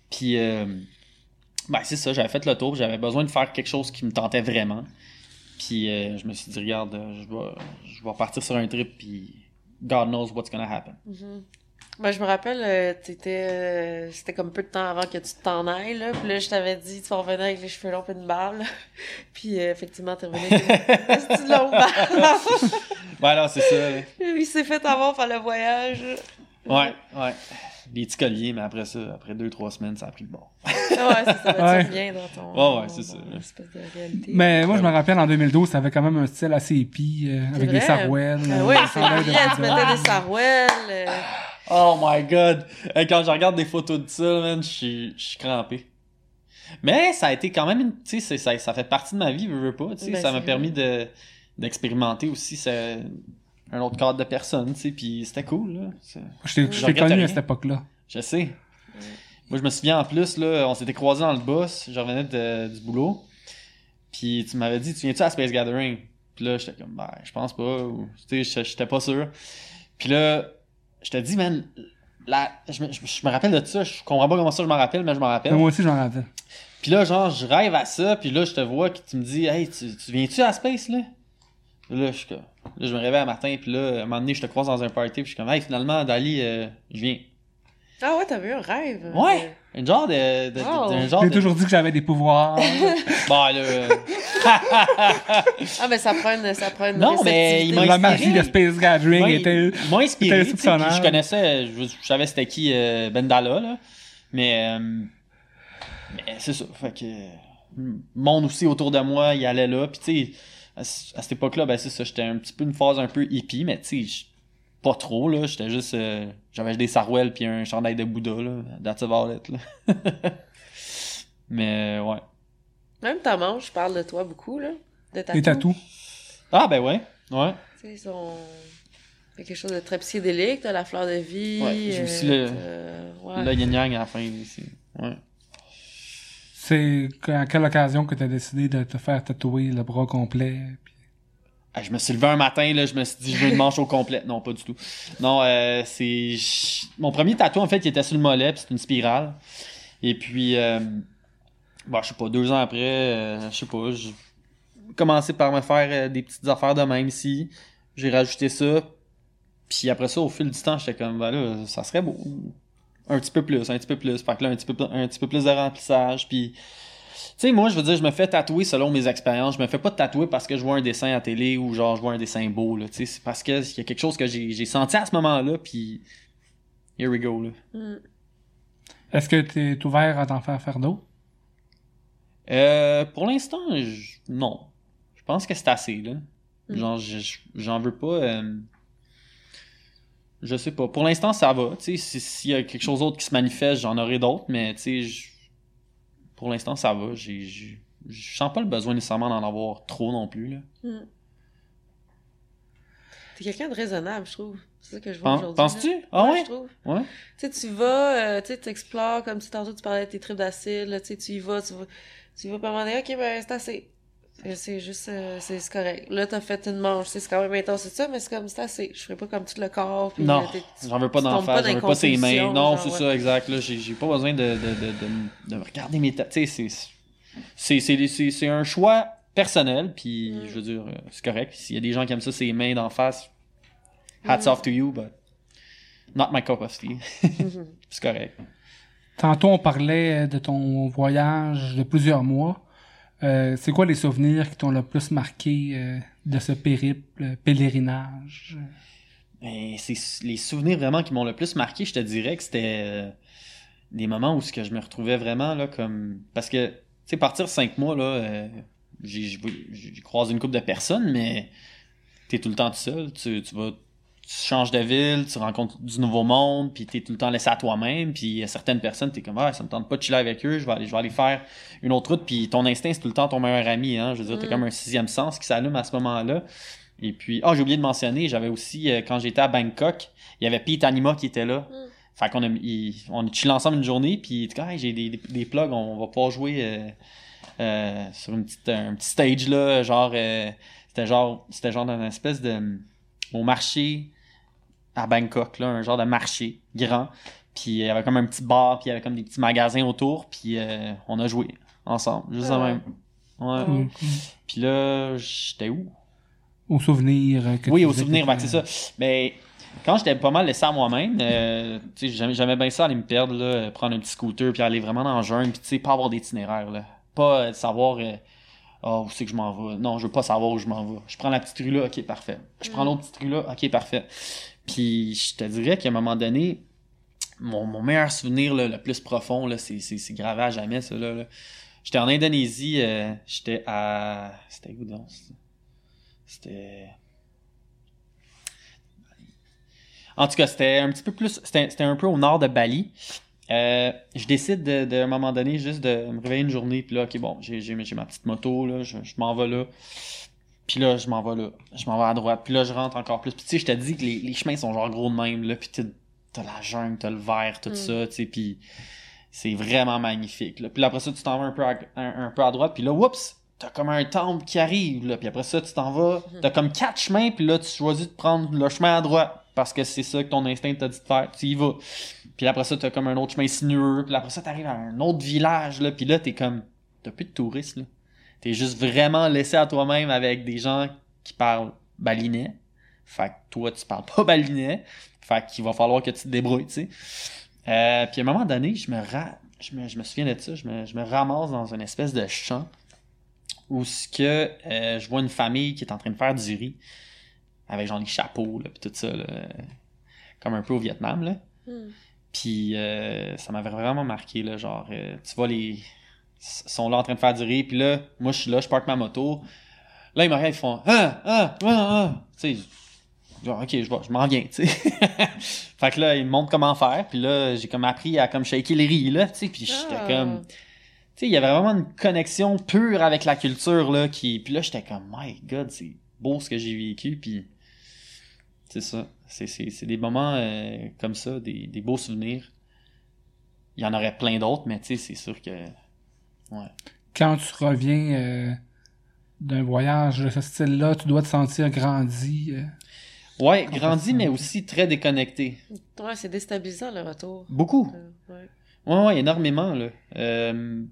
Puis, euh, ben, c'est ça, j'avais fait le tour, j'avais besoin de faire quelque chose qui me tentait vraiment. Puis, euh, je me suis dit, regarde, je vais, je vais partir sur un trip, puis God knows what's gonna happen. Mhm. Ben, je me rappelle, euh, t'étais, euh, c'était comme peu de temps avant que tu t'en ailles, là. Puis là, je t'avais dit, tu vas revenir avec les cheveux longs et une barbe, là. Puis, euh, effectivement, t'es revenu avec une petite longue barbe. Ouais, non, c'est ça. Il s'est fait avoir par le voyage. Ouais, ouais. Les petits colliers, mais après ça, après deux, trois semaines, ça a pris le bord. Ouais, c'est ça. Ouais. Tu reviens dans ton. Ouais, ouais, c'est ça. espèce de réalité. Mais moi, je me rappelle, en 2012, t'avais quand même un style assez hippie, euh, avec vrai? des sarouels. Ah euh, oui, c'est vrai, tu mettais des sarouels. Euh, Oh my god! Hey, quand je regarde des photos de ça, man, je suis, je suis crampé. Mais ça a été quand même une. Tu sais, ça, ça fait partie de ma vie, veux, veux pas. Tu sais, Ben, ça m'a permis de, d'expérimenter aussi ce- un autre cadre de personnes, tu sais, puis c'était cool, là. Je t'ai- Je je connu rien. à cette époque-là. Je sais. Moi, je me souviens en plus, là, on s'était croisés dans le bus, je revenais de- du boulot, puis tu m'avais dit, tu viens-tu à Space Gathering? Puis là, j'étais comme, ben, je pense pas, ou, tu sais, j'étais- j'étais pas sûr. Puis là, je te dis, man, la, je, me, je- je me rappelle de ça, je comprends pas comment ça je m'en rappelle, mais je m'en rappelle. Moi aussi, j'en rappelle. Puis là, genre, je rêve à ça, puis là, je te vois, que tu me dis, hey, tu, tu viens-tu à Space, là? Là, je, là, je me réveille un matin, puis là, à un moment donné, je te croise dans un party, puis je suis comme, hey, finalement, Dali, euh, je viens. Ah ouais, t'avais eu un rêve. Ouais! Un genre de. de, de- genre J'ai de... toujours dit que j'avais des pouvoirs. Bon, là. euh, Ah, mais ça prend une, ça prend une Non, mais il m'a La magie de Space Gathering moi, était... il m'a inspiré, était je connaissais, je, je savais c'était qui euh, Bendala, là. Mais, euh, mais c'est ça. Fait que, le monde aussi autour de moi, il allait là. Puis, tu sais, à, cette époque-là, ben, c'est ça, j'étais un petit peu une phase un peu hippie, mais tu sais, pas trop, là. J'étais juste, euh, j'avais des sarouels puis un chandail de Bouddha, là. That's about it, là. mais, ouais. Même ta manche parle de toi beaucoup, là. De ta tatous. Ah, ben ouais. Ouais. Tu sais, ils sont... C'est quelque chose de très psychédélique, t'as la fleur de vie. Ouais, j'ai euh, aussi le- t'as- ouais. Le yin yang à la fin ici. Ouais. C'est à quelle occasion que tu as décidé de te faire tatouer le bras complet? puis- Ah, je me suis levé un matin, là, je me suis dit, je veux une manche au complet. Non, pas du tout. Non, euh, c'est... Mon premier tatou, en fait, il était sur le mollet, puis c'est une spirale. Et puis, euh... bon, je sais pas, deux ans après, euh, je sais pas, j'ai commencé par me faire euh, des petites affaires de même ici. J'ai rajouté ça. Puis après ça, au fil du temps, j'étais comme, ben là, ça serait beau. Un petit peu plus, un petit peu plus. Fait que là, un petit peu, un petit peu plus de remplissage, puis... Tu sais, moi, je veux dire, je me fais tatouer selon mes expériences. Je me fais pas tatouer parce que je vois un dessin à télé ou genre je vois un dessin beau, là. Tu sais, c'est parce que il y a quelque chose que j'ai j'ai senti à ce moment-là, puis here we go, là. Mm. Est-ce que tu es ouvert à t'en faire faire d'autres? Euh, pour l'instant, je- non. Je pense que c'est assez, là. Mm. Genre, je- je- j'en veux pas. euh, Je sais pas. Pour l'instant, ça va. Tu sais, si- s'il y a quelque chose d'autre qui se manifeste, j'en aurai d'autres, mais tu sais, je- pour l'instant, ça va. Je sens pas le besoin nécessairement d'en avoir trop non plus, là. Mm. T'es quelqu'un de raisonnable, je trouve. C'est ça que je vois aujourd'hui. penses-tu? Ah ouais? je trouve. Ouais. Tu sais, tu vas, euh, tu explores, comme si tantôt tu parlais de tes tripes d'acide, tu sais, tu y vas, tu vas, tu vas, moment donné, ok, ben, c'est assez. C'est- juste, euh, c'est correct. Là, t'as fait une manche, c'est quand même intense, c'est ça, mais c'est comme, c'est assez. Je ferai pas comme tout le corps, puis Non, euh, j'en veux pas d'en faire, j'en veux pas ses mains. Non, c'est ouais. ça, exact. Là, j'ai, j'ai pas besoin de, de, de, de, de regarder mes têtes. Tu sais, c'est, c'est, c'est, c'est, c'est un choix personnel, puis Mm. je veux dire, euh, c'est correct. S'il y a des gens qui aiment ça, ses mains d'en face, hats Mm. off to you, but not my cup of tea. C'est correct. Tantôt, on parlait de ton voyage de plusieurs mois. Euh, c'est quoi les souvenirs qui t'ont le plus marqué euh, de ce périple, euh, pèlerinage? Mais c'est les souvenirs vraiment qui m'ont le plus marqué, je te dirais que c'était des moments où que je me retrouvais vraiment là comme parce que tu sais partir cinq mois là j'ai croisé une couple de personnes mais t'es tout le temps tout seul, tu, tu vas tu changes de ville, tu rencontres du nouveau monde, puis t'es tout le temps laissé à toi-même, puis il y a certaines personnes, t'es comme ah ça me tente pas de chiller avec eux, je vais aller, je vais aller faire une autre route, puis ton instinct c'est tout le temps ton meilleur ami, hein, je veux dire t'as Mm. comme un sixième sens qui s'allume à ce moment-là. Et puis, ah, j'ai oublié de mentionner, j'avais aussi, euh, quand j'étais à Bangkok, il y avait Pete Anima qui était là. Mm. Fait qu'on a, il- on a chillé ensemble une journée, puis il dit, Hey, j'ai des, des, des plugs, on va pouvoir jouer euh, euh, sur une petite, un petit stage là, genre, c'était genre, c'était genre dans une espèce de, au marché à Bangkok, là, un genre de marché grand. Puis il y avait comme un petit bar, puis il y avait comme des petits magasins autour, puis euh, on a joué ensemble, juste de Ah. même. Ouais. Mm. Puis là, j'étais où? Au souvenir euh, que Oui, au souvenir, ben, c'est ça. Mais quand j'étais pas mal laissé à moi-même, euh, tu sais, j'aimais, bien ça aller me perdre, là, prendre un petit scooter, puis aller vraiment dans le jungle, puis tu sais, pas avoir d'itinéraire, là. Pas euh, savoir, ah, où c'est que je m'en vais. Non, je veux pas savoir où je m'en vais. Je prends la petite rue là, ok, parfait. Je prends l'autre petite rue là, ok, parfait. Puis je te dirais qu'à un moment donné, mon, meilleur souvenir là, le plus profond, là, c'est, c'est, gravé à jamais, ça, là. là. J'étais en Indonésie, euh, j'étais à... C'était où donc? C'était... En tout cas, c'était un petit peu plus. C'était c'était un peu au nord de Bali. Euh, je décide de, de, à un moment donné juste de me réveiller une journée. Puis là, ok, bon, j'ai ma petite moto, là, je, je m'en vais là. Puis là, je m'en vais là. Je m'en vais à droite. Puis là, je rentre encore plus. Puis tu sais, je te dis que les, les chemins sont genre gros de même. Là, puis t'as t'as la jungle, t'as le vert, tout Mm. ça. Tu sais, puis c'est vraiment magnifique. Là. Puis là, après ça, tu t'en vas un peu à, un, un peu à droite. Puis là, oups, t'as comme un temple qui arrive. Là. Puis après ça, tu t'en vas. T'as comme quatre chemins. Puis là, tu choisis de prendre le chemin à droite. parce que c'est ça que ton instinct t'a dit de faire, tu y vas. Puis après ça, t'as comme un autre chemin sinueux, puis après ça, t'arrives à un autre village, là, puis là, t'es comme, t'as plus de touristes. T'es juste vraiment laissé à toi-même avec des gens qui parlent balinais. Fait que toi, tu parles pas balinais. Fait qu'il va falloir que tu te débrouilles, tu sais. Euh, puis à un moment donné, je me, je me, je me souviens de ça, je me, je me ramasse dans une espèce de champ où ce que euh, je vois une famille qui est en train de faire du riz avec genre des chapeaux là, puis tout ça là, comme un peu au Vietnam là. Hmm. Puis euh, ça m'avait vraiment marqué là, genre euh, tu vois les ils sont là en train de faire du riz puis là moi je suis là, je parque ma moto. Là ils me regardent, ils font ah ah ah ah tu sais genre ok je vais- je m'en viens tu sais. fait que là ils me montrent comment faire puis là j'ai comme appris à comme shaker les riz là tu sais puis j'étais Ah. comme tu sais, il y avait vraiment une connexion pure avec la culture, là, qui... Puis là, j'étais comme, my God, c'est beau ce que j'ai vécu, puis... C'est ça. C'est, c'est, c'est des moments euh, comme ça, des, des beaux souvenirs. Il y en aurait plein d'autres, mais tu sais, c'est sûr que... Ouais. Quand tu reviens euh, d'un voyage de ce style-là, tu dois te sentir grandi. euh. Ouais, grandi, mais aussi très déconnecté. Ouais, c'est déstabilisant le retour. Beaucoup. Euh, ouais. Ouais, ouais, énormément, là. Euh,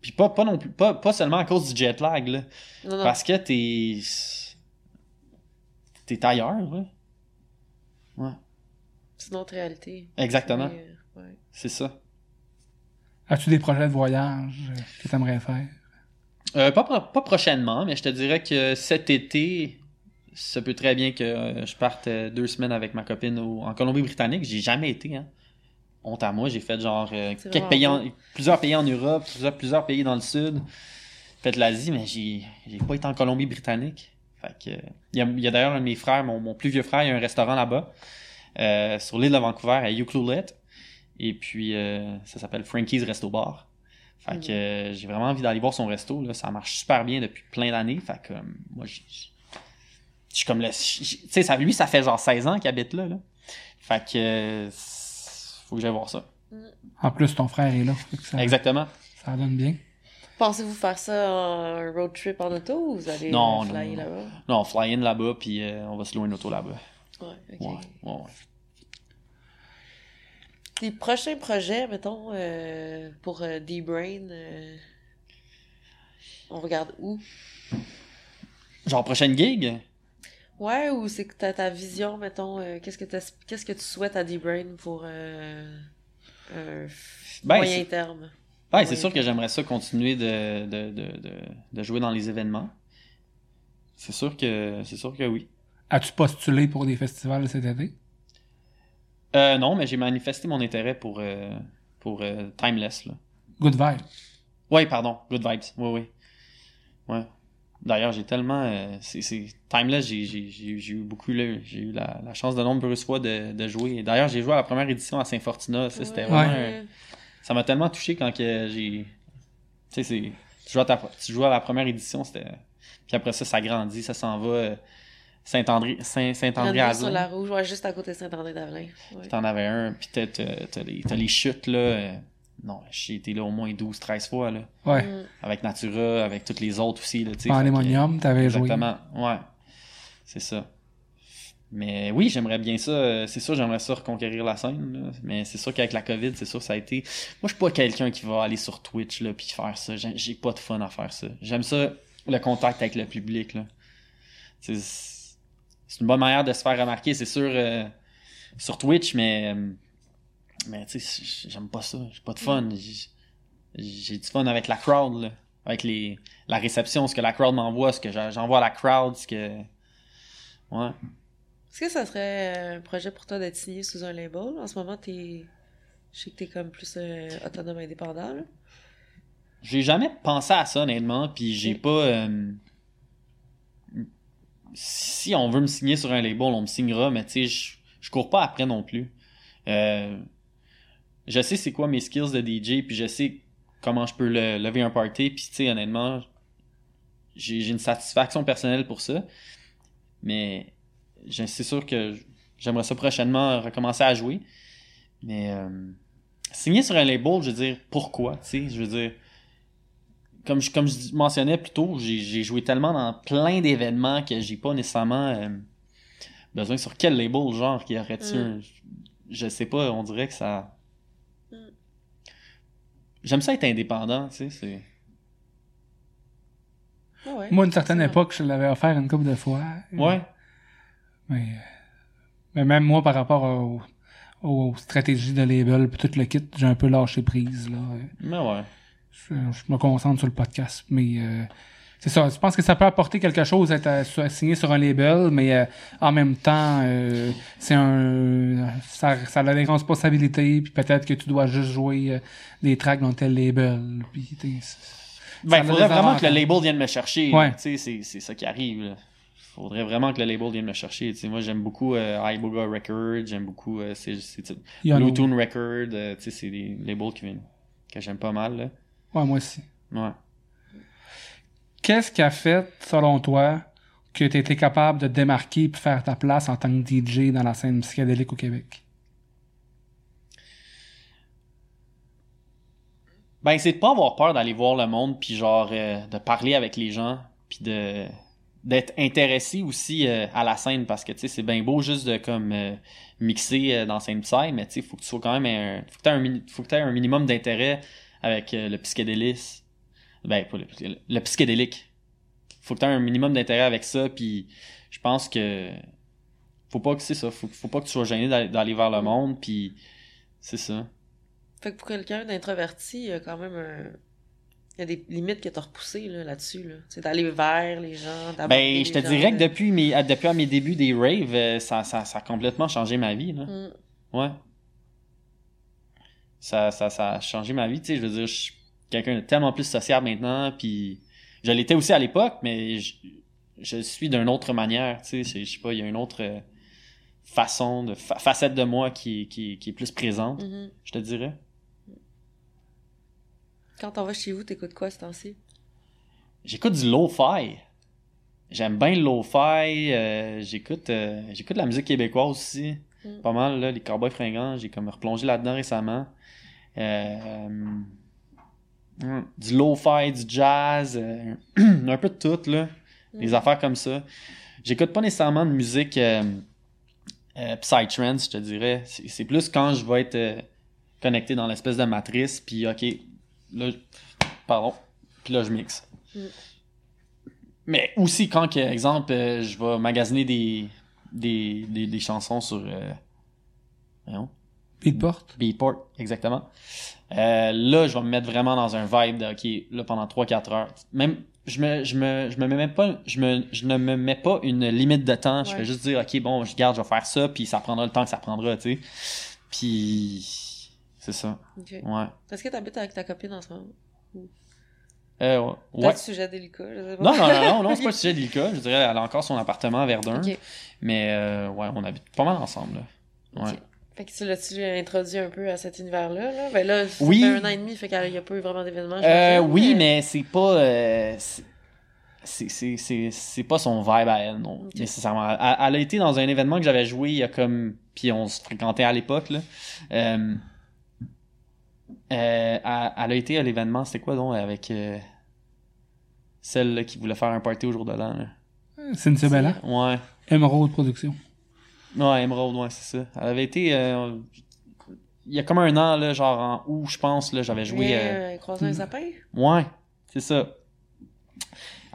Puis pas, pas non plus... Pas, pas seulement à cause du jet lag, là. Non, non. Parce que t'es... T'es ailleurs, là. Ouais. C'est une autre réalité. Exactement. Euh, ouais. C'est ça. As-tu des projets de voyage que tu aimerais faire? Euh, pas, pro- pas prochainement, mais je te dirais que cet été, ça peut très bien que euh, je parte euh, deux semaines avec ma copine au- en Colombie-Britannique. J'ai jamais été, hein. Honte à moi, j'ai fait genre euh, quelques pays en- plusieurs pays en Europe, plusieurs, plusieurs pays dans le sud. Fait l'Asie, mais j'ai j'ai pas été en Colombie-Britannique. Fait que il y a, il y a d'ailleurs un de mes frères, mon, mon plus vieux frère, il y a un restaurant là-bas, euh, sur l'île de Vancouver, à Ucluelet. Et puis euh, ça s'appelle Frankie's Resto Bar. Fait que euh, j'ai vraiment envie d'aller voir son resto. Là. Ça marche super bien depuis plein d'années. Fait que euh, moi, je suis comme le. Tu sais, ça- lui, ça fait genre 16 ans qu'il habite là. là. Fait que. euh, faut que j'aille voir ça. En plus, ton frère est là. ça, Exactement. ça donne bien. Pensez-vous faire ça en road trip en auto ou vous allez Non, euh, non. là-bas? Non, fly in là-bas, puis euh, on va se louer une auto là-bas. Ouais, ok. Ouais, ouais, ouais. Des prochains projets, mettons, euh, pour euh, D-Brain, on regarde où? Genre, prochaine gig? Ouais, ou c'est que t'as ta vision, mettons, qu'est-ce que qu'est-ce que tu souhaites à D-Brain pour un Ben, moyen terme? Ouais, c'est Oui. sûr que j'aimerais ça continuer de, de, de, de, de jouer dans les événements. C'est sûr que c'est sûr que oui. As-tu postulé pour des festivals cet été? Euh, non, mais j'ai manifesté mon intérêt pour, euh, pour euh, Timeless. Là. Good vibe. Ouais, pardon, Good Vibes. Oui, oui. Ouais. D'ailleurs, j'ai tellement. euh, c'est, c'est- Timeless, j'ai, j'ai, j'ai, j'ai eu beaucoup. là, j'ai eu la, la chance de nombreuses fois de, de jouer. D'ailleurs, j'ai joué à la première édition à Saint-Fortuna. Ça, c'était Ouais. vraiment. Ouais. un- Ça m'a tellement touché quand que j'ai. Tu sais, c'est. Tu joues, à ta- tu joues à la première édition, c'était. Puis après ça, ça grandit, ça s'en va. euh, Saint-André, Saint, Saint-André sur la rouge, ouais, juste à côté de Saint-André-d'Avelin. Ouais. Puis t'en avais un, puis t'as, les, les chutes, là. euh, non, j'ai été là au moins 12-13 fois, là. Ouais. Mm. Avec Natura, avec toutes les autres aussi, là, tu sais. T'avais joué. Exactement, ouais. C'est ça. Mais oui, j'aimerais bien ça. euh, C'est sûr, j'aimerais ça reconquérir la scène. Mais c'est sûr qu'avec la COVID, c'est sûr, ça a été. Moi, je suis pas quelqu'un qui va aller sur Twitch là puis faire ça. J'ai pas de fun à faire ça. J'aime ça, le contact avec le public. là. C'est c'est une bonne manière de se faire remarquer, c'est sûr, euh, sur Twitch, mais. euh, Mais tu sais, j'aime pas ça. J'ai pas de fun. J'ai- J'ai du fun avec la crowd, là. Avec les, la réception, ce que la crowd m'envoie, ce que j'envoie à la crowd, ce que. Ouais. Est-ce que ça serait un projet pour toi d'être signé sous un label? En ce moment, t'es. Je sais que t'es comme plus euh, autonome indépendant, là. J'ai jamais pensé à ça, honnêtement, puis j'ai pas. euh, Si on veut me signer sur un label, on me signera, mais tu sais, je, je cours pas après non plus. Euh, Je sais c'est quoi mes skills de DJ, puis je sais comment je peux le- lever un party, puis tu sais, honnêtement, j'ai j'ai une satisfaction personnelle pour ça. Mais c'est sûr que j'aimerais ça prochainement recommencer à jouer. Mais euh, signer sur un label, je veux dire, pourquoi, tu sais, je veux dire comme je, comme je mentionnais plus tôt, j'ai joué tellement dans plein d'événements que j'ai pas nécessairement. euh, besoin sur quel label, genre, qui aurait-tu Mm. un- Je sais pas, on dirait que ça... Mm. J'aime ça être indépendant, tu sais, c'est... Ouais. Moi, à une certaine époque, je l'avais offert une couple de fois. Ouais. Mais, euh, mais même moi, par rapport au- aux, stratégies de label puis tout le kit, j'ai un peu lâché prise. Là. Mais ouais. Je, je me concentre sur le podcast. Mais euh, c'est ça. Je pense que ça peut apporter quelque chose être euh, sur- signé sur un label, mais euh, en même temps, euh, c'est un ça, ça a des responsabilités, puis peut-être que tu dois juste jouer euh, des tracks dans tel label. Puis, Ben, faudrait vraiment que le label vienne me chercher. Ouais. Tu sais, c'est, c'est ça qui arrive. Là. Faudrait vraiment que le label vienne me chercher. Tu sais, moi, j'aime beaucoup euh, iBooga Records, j'aime beaucoup euh, c'est, c'est, c'est- il y en a- Bluetooth Record. euh, tu sais, c'est des labels qui viennent, que j'aime pas mal. Là. Ouais, moi aussi. Ouais. Qu'est-ce qui a fait, selon toi, que tu été capable de te démarquer et faire ta place en tant que DJ dans la scène psychédélique au Québec? Ben, c'est de pas avoir peur d'aller voir le monde, puis genre, euh, de parler avec les gens, puis de d'être intéressé aussi euh, à la scène, parce que, tu sais, c'est bien beau juste de, comme, euh, mixer euh, dans scène psy, mais, tu sais, faut que tu sois quand même un... Faut que mini- faut que t'aies un minimum d'intérêt avec le psychédélisme. Ben, le, psychédélique. Faut que t'aies un minimum d'intérêt avec ça, puis je pense que... Faut pas que c'est ça, faut, faut pas que tu sois gêné d'aller d'aller vers le monde, puis c'est ça. Fait que pour quelqu'un d'introverti, il y a quand même un... Il y a des limites que t'as repoussées là, là-dessus. Là. C'est d'aller vers les gens, d'aborder Ben, je te gens, dirais que de- depuis mes, depuis à mes débuts des raves, euh, ça, ça, ça a complètement changé ma vie. Là. Mm. Ouais. Ça, ça, ça a changé ma vie. Tu sais, je veux dire, je suis quelqu'un de tellement plus sociable maintenant. Puis, je l'étais aussi à l'époque, mais je, je suis d'une autre manière. Tu sais, je je sais pas, il y a une autre euh, façon, de fa- facette de moi qui, qui, qui est plus présente, Mhm. je te dirais. Quand on va chez vous, t'écoutes quoi ce temps-ci? J'écoute du lo-fi. J'aime bien le lo-fi. euh, j'écoute, euh, j'écoute la musique québécoise aussi. Mm. Pas mal, là, les Cowboys fringants. J'ai comme replongé là-dedans récemment. Euh, mm, du lo-fi, du jazz, un peu de tout, là. Des Mm. affaires comme ça. J'écoute pas nécessairement de musique psytrance, je te dirais. C'est plus quand je vais être connecté dans l'espèce de matrice, puis ok, là, pardon, puis là je mixe. Mm. Mais aussi quand, que, exemple, euh, je vais magasiner des, des, des, des chansons sur euh, voyons, Beatport? Beatport, exactement. Euh, là, je vais me mettre vraiment dans un vibe de, ok, là, pendant 3-4 heures. Même, je me, je me, je me mets même pas, je me, je ne me mets pas une limite de temps. Je fais juste dire, ok, bon, je garde, je vais faire ça, puis ça prendra le temps que ça prendra, tu sais. Puis, c'est ça. Ouais. Est-ce que t'habites avec ta copine en ce moment? Euh, ouais. Sujet délicat, je sais pas. Non, non, non, non, non, c'est pas le sujet délicat. Je dirais, elle a encore son appartement à Verdun. Mais, euh, ouais, on habite pas mal ensemble, là. Ouais. Ok. Fait que tu l'as-tu introduit un peu à cet univers-là? Là? Ben là, ça Oui. fait un an et demi, fait qu'il n'y a pas eu vraiment d'événements. Euh, oui, mais c'est pas. euh, c'est- pas son vibe à elle, non, nécessairement. Elle, elle a été dans un événement que j'avais joué il y a comme. Puis on se fréquentait à l'époque, là. Euh, elle, elle a été à l'événement, c'était quoi donc, avec. euh, celle là, qui voulait faire un party au jour de l'an, là? Cynthia Bella? Ouais. Emerald Production. Ouais, Emerald, ouais, c'est ça. Elle avait été. euh, il y a comme un an, là, genre en août, je pense, là, j'avais joué. Euh, euh, croiser un sapin? Ouais, c'est ça.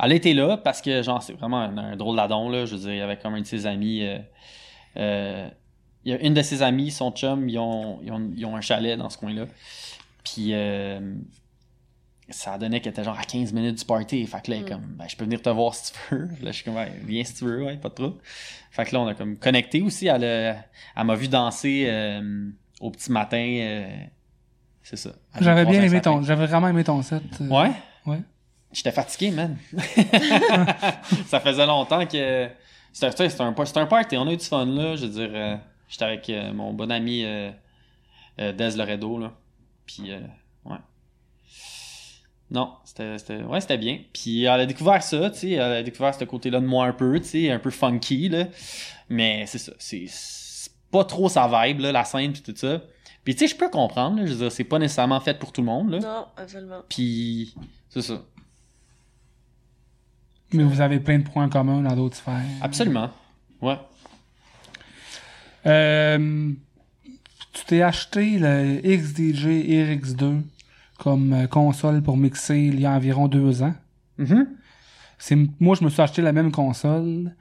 Elle était là parce que, genre, c'est vraiment un, un drôle d'adon, là. Je veux dire, il y avait comme un de ses amis. euh, euh, il y a une de ses amies, son chum, ils ont, ils ont, ils ont un chalet dans ce coin-là. Puis, euh, ça donnait qu'elle était genre à 15 minutes du party. Fait que là, elle est Mm. comme, ben, je peux venir te voir si tu veux. Là, je suis comme, ouais, viens si tu veux, ouais, pas de trouble. Fait que là, on a comme connecté aussi. Elle, a- elle m'a vu danser euh, au petit matin. euh, c'est ça. J'avais bien aimé ton, j'avais vraiment aimé ton set. euh, Ouais? Ouais. J'étais fatigué, man. ça faisait longtemps que. C'était un, c'était un party, on a eu du fun, là. Je veux dire, euh, j'étais avec euh, mon bon ami euh, euh, Des Loredo, là. Puis, euh, ouais. Non, c'était, ouais, c'était bien. Puis, elle a découvert ça, tu sais. Elle a découvert ce côté-là de moi un peu, tu sais, un peu funky, là. Mais c'est ça, c'est, c'est pas trop sa vibe, là, la scène, puis tout ça. Puis, tu sais, je peux comprendre, là. Je veux dire, c'est pas nécessairement fait pour tout le monde, là. Non, absolument. Puis, c'est ça. Mais vous avez plein de points communs dans d'autres sphères. Absolument. Ouais. Euh, tu t'es acheté le XDJ RX2 comme euh, console pour mixer il y a environ deux ans. Mhm. C'est moi je me suis acheté la même console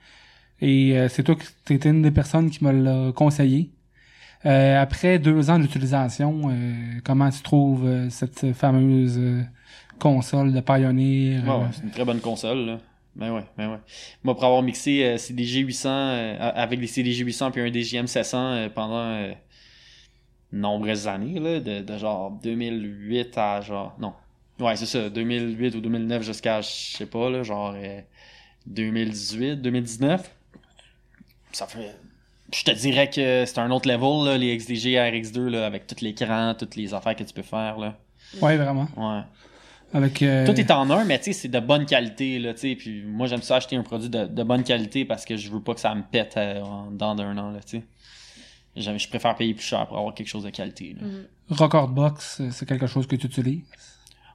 et euh, c'est toi qui étais une des personnes qui me l'a conseillé. Euh, après deux ans d'utilisation, euh, comment tu trouves cette fameuse console de Pioneer ouais, c'est une très bonne console, là. Ben ouais, ben ouais. Moi, pour avoir mixé euh, CDG 800 euh, avec des CDG 800 puis un DJM 700 euh, pendant euh, nombreuses années, là, de, de genre 2008 à genre... Non. Ouais, c'est ça, 2008 ou 2009 jusqu'à, je sais pas, là, genre euh, 2018, 2019. Ça fait... Je te dirais que c'est un autre level, là, les XDG RX2, là, avec tout l'écran, toutes les affaires que tu peux faire, là. Ouais, vraiment. Ouais. Avec euh, Tout est en un, mais tu sais, c'est de bonne qualité, là, tu sais. Puis moi, j'aime ça acheter un produit de, de bonne qualité parce que je veux pas que ça me pète euh, en dans d'un an, là, tu sais. J'aime- Je préfère payer plus cher pour avoir quelque chose de qualité, là. Mhm. Record Box, c'est quelque chose que tu utilises?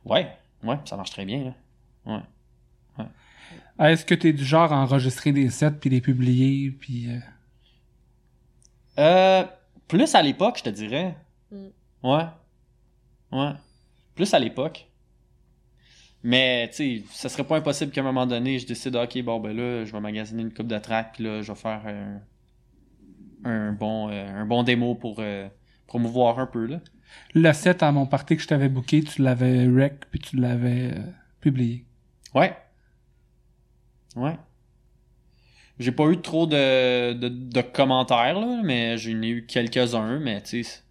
Ouais, ouais, ça marche très bien, là. Ouais. Est-ce que tu es du genre à enregistrer des sets puis les publier puis euh, Euh, plus à l'époque, je te dirais. Mm. Ouais. Ouais. Plus à l'époque. Mais, tu sais, ça serait pas impossible qu'à un moment donné, je décide, ok, bon, ben là, je vais magasiner une coupe de track, puis là, je vais faire un, un bon, euh, un bon démo pour euh, promouvoir un peu, là. le set à mon party que je t'avais booké, tu l'avais rec puis tu l'avais euh, publié. Ouais. Ouais. J'ai pas eu trop de, de, de commentaires, là, mais j'en ai eu quelques-uns, mais tu sais.